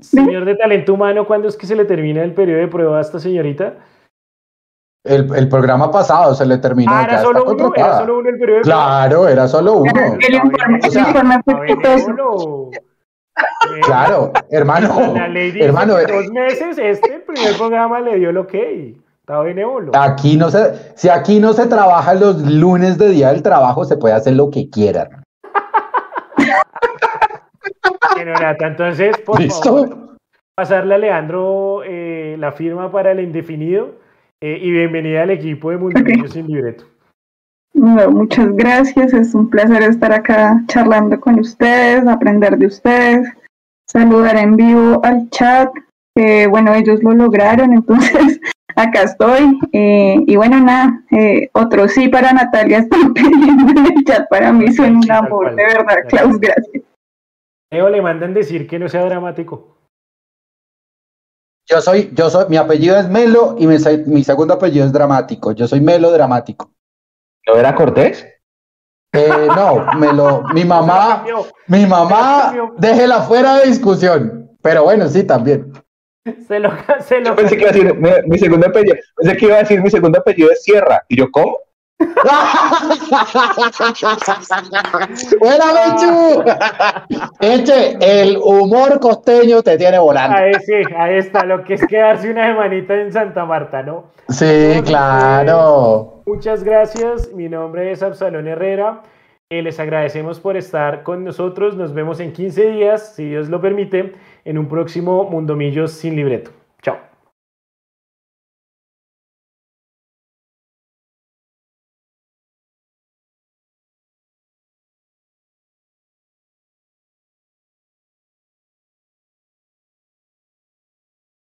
Señor de talento humano, ¿cuándo es que se le termina el periodo de prueba a esta señorita? El, el programa pasado se le terminó. Ah, era, solo uno, era solo uno el periodo de. Claro, era solo uno. El informe, el informe fue Claro, hermano. La hermano, dos meses, este primer programa le dio lo que Estaba benévolo. Aquí no se, si aquí no se trabaja los lunes de día del trabajo, se puede hacer lo que quiera, hermano. entonces, por favor, pasarle a Leandro eh, la firma para el indefinido eh, y bienvenida al equipo de Mundo sin Libreto. muchas gracias, es un placer estar acá charlando con ustedes, aprender de ustedes, saludar en vivo al chat, que bueno, ellos lo lograron, entonces acá estoy. Eh, y bueno, nada, otro sí para Natalia, están pidiendo en el chat, para mí son un amor, de verdad, Klaus, gracias. Leo le mandan decir que no sea dramático. Yo soy, yo soy, mi apellido es Melo y mi, mi segundo apellido es dramático. Yo soy Melo dramático. ¿No era Cortés? Eh, no, Melo, mi mamá, mi mamá, déjela fuera de discusión. Pero bueno, sí, también. Se lo, se lo. pensé que iba a decir mi, mi segundo apellido, pensé que iba a decir mi segundo apellido es Sierra. Y yo, ¿cómo? ¡Buena, Mechu! Eche, el humor costeño te tiene volando. Ahí sí, ahí está, lo que es quedarse una semanita en Santa Marta, ¿no? Sí, claro. Muchas gracias, mi nombre es Absalón Herrera. Eh, les agradecemos por estar con nosotros. Nos vemos en 15 días, si Dios lo permite, en un próximo Mundomillos sin libreto. Chao.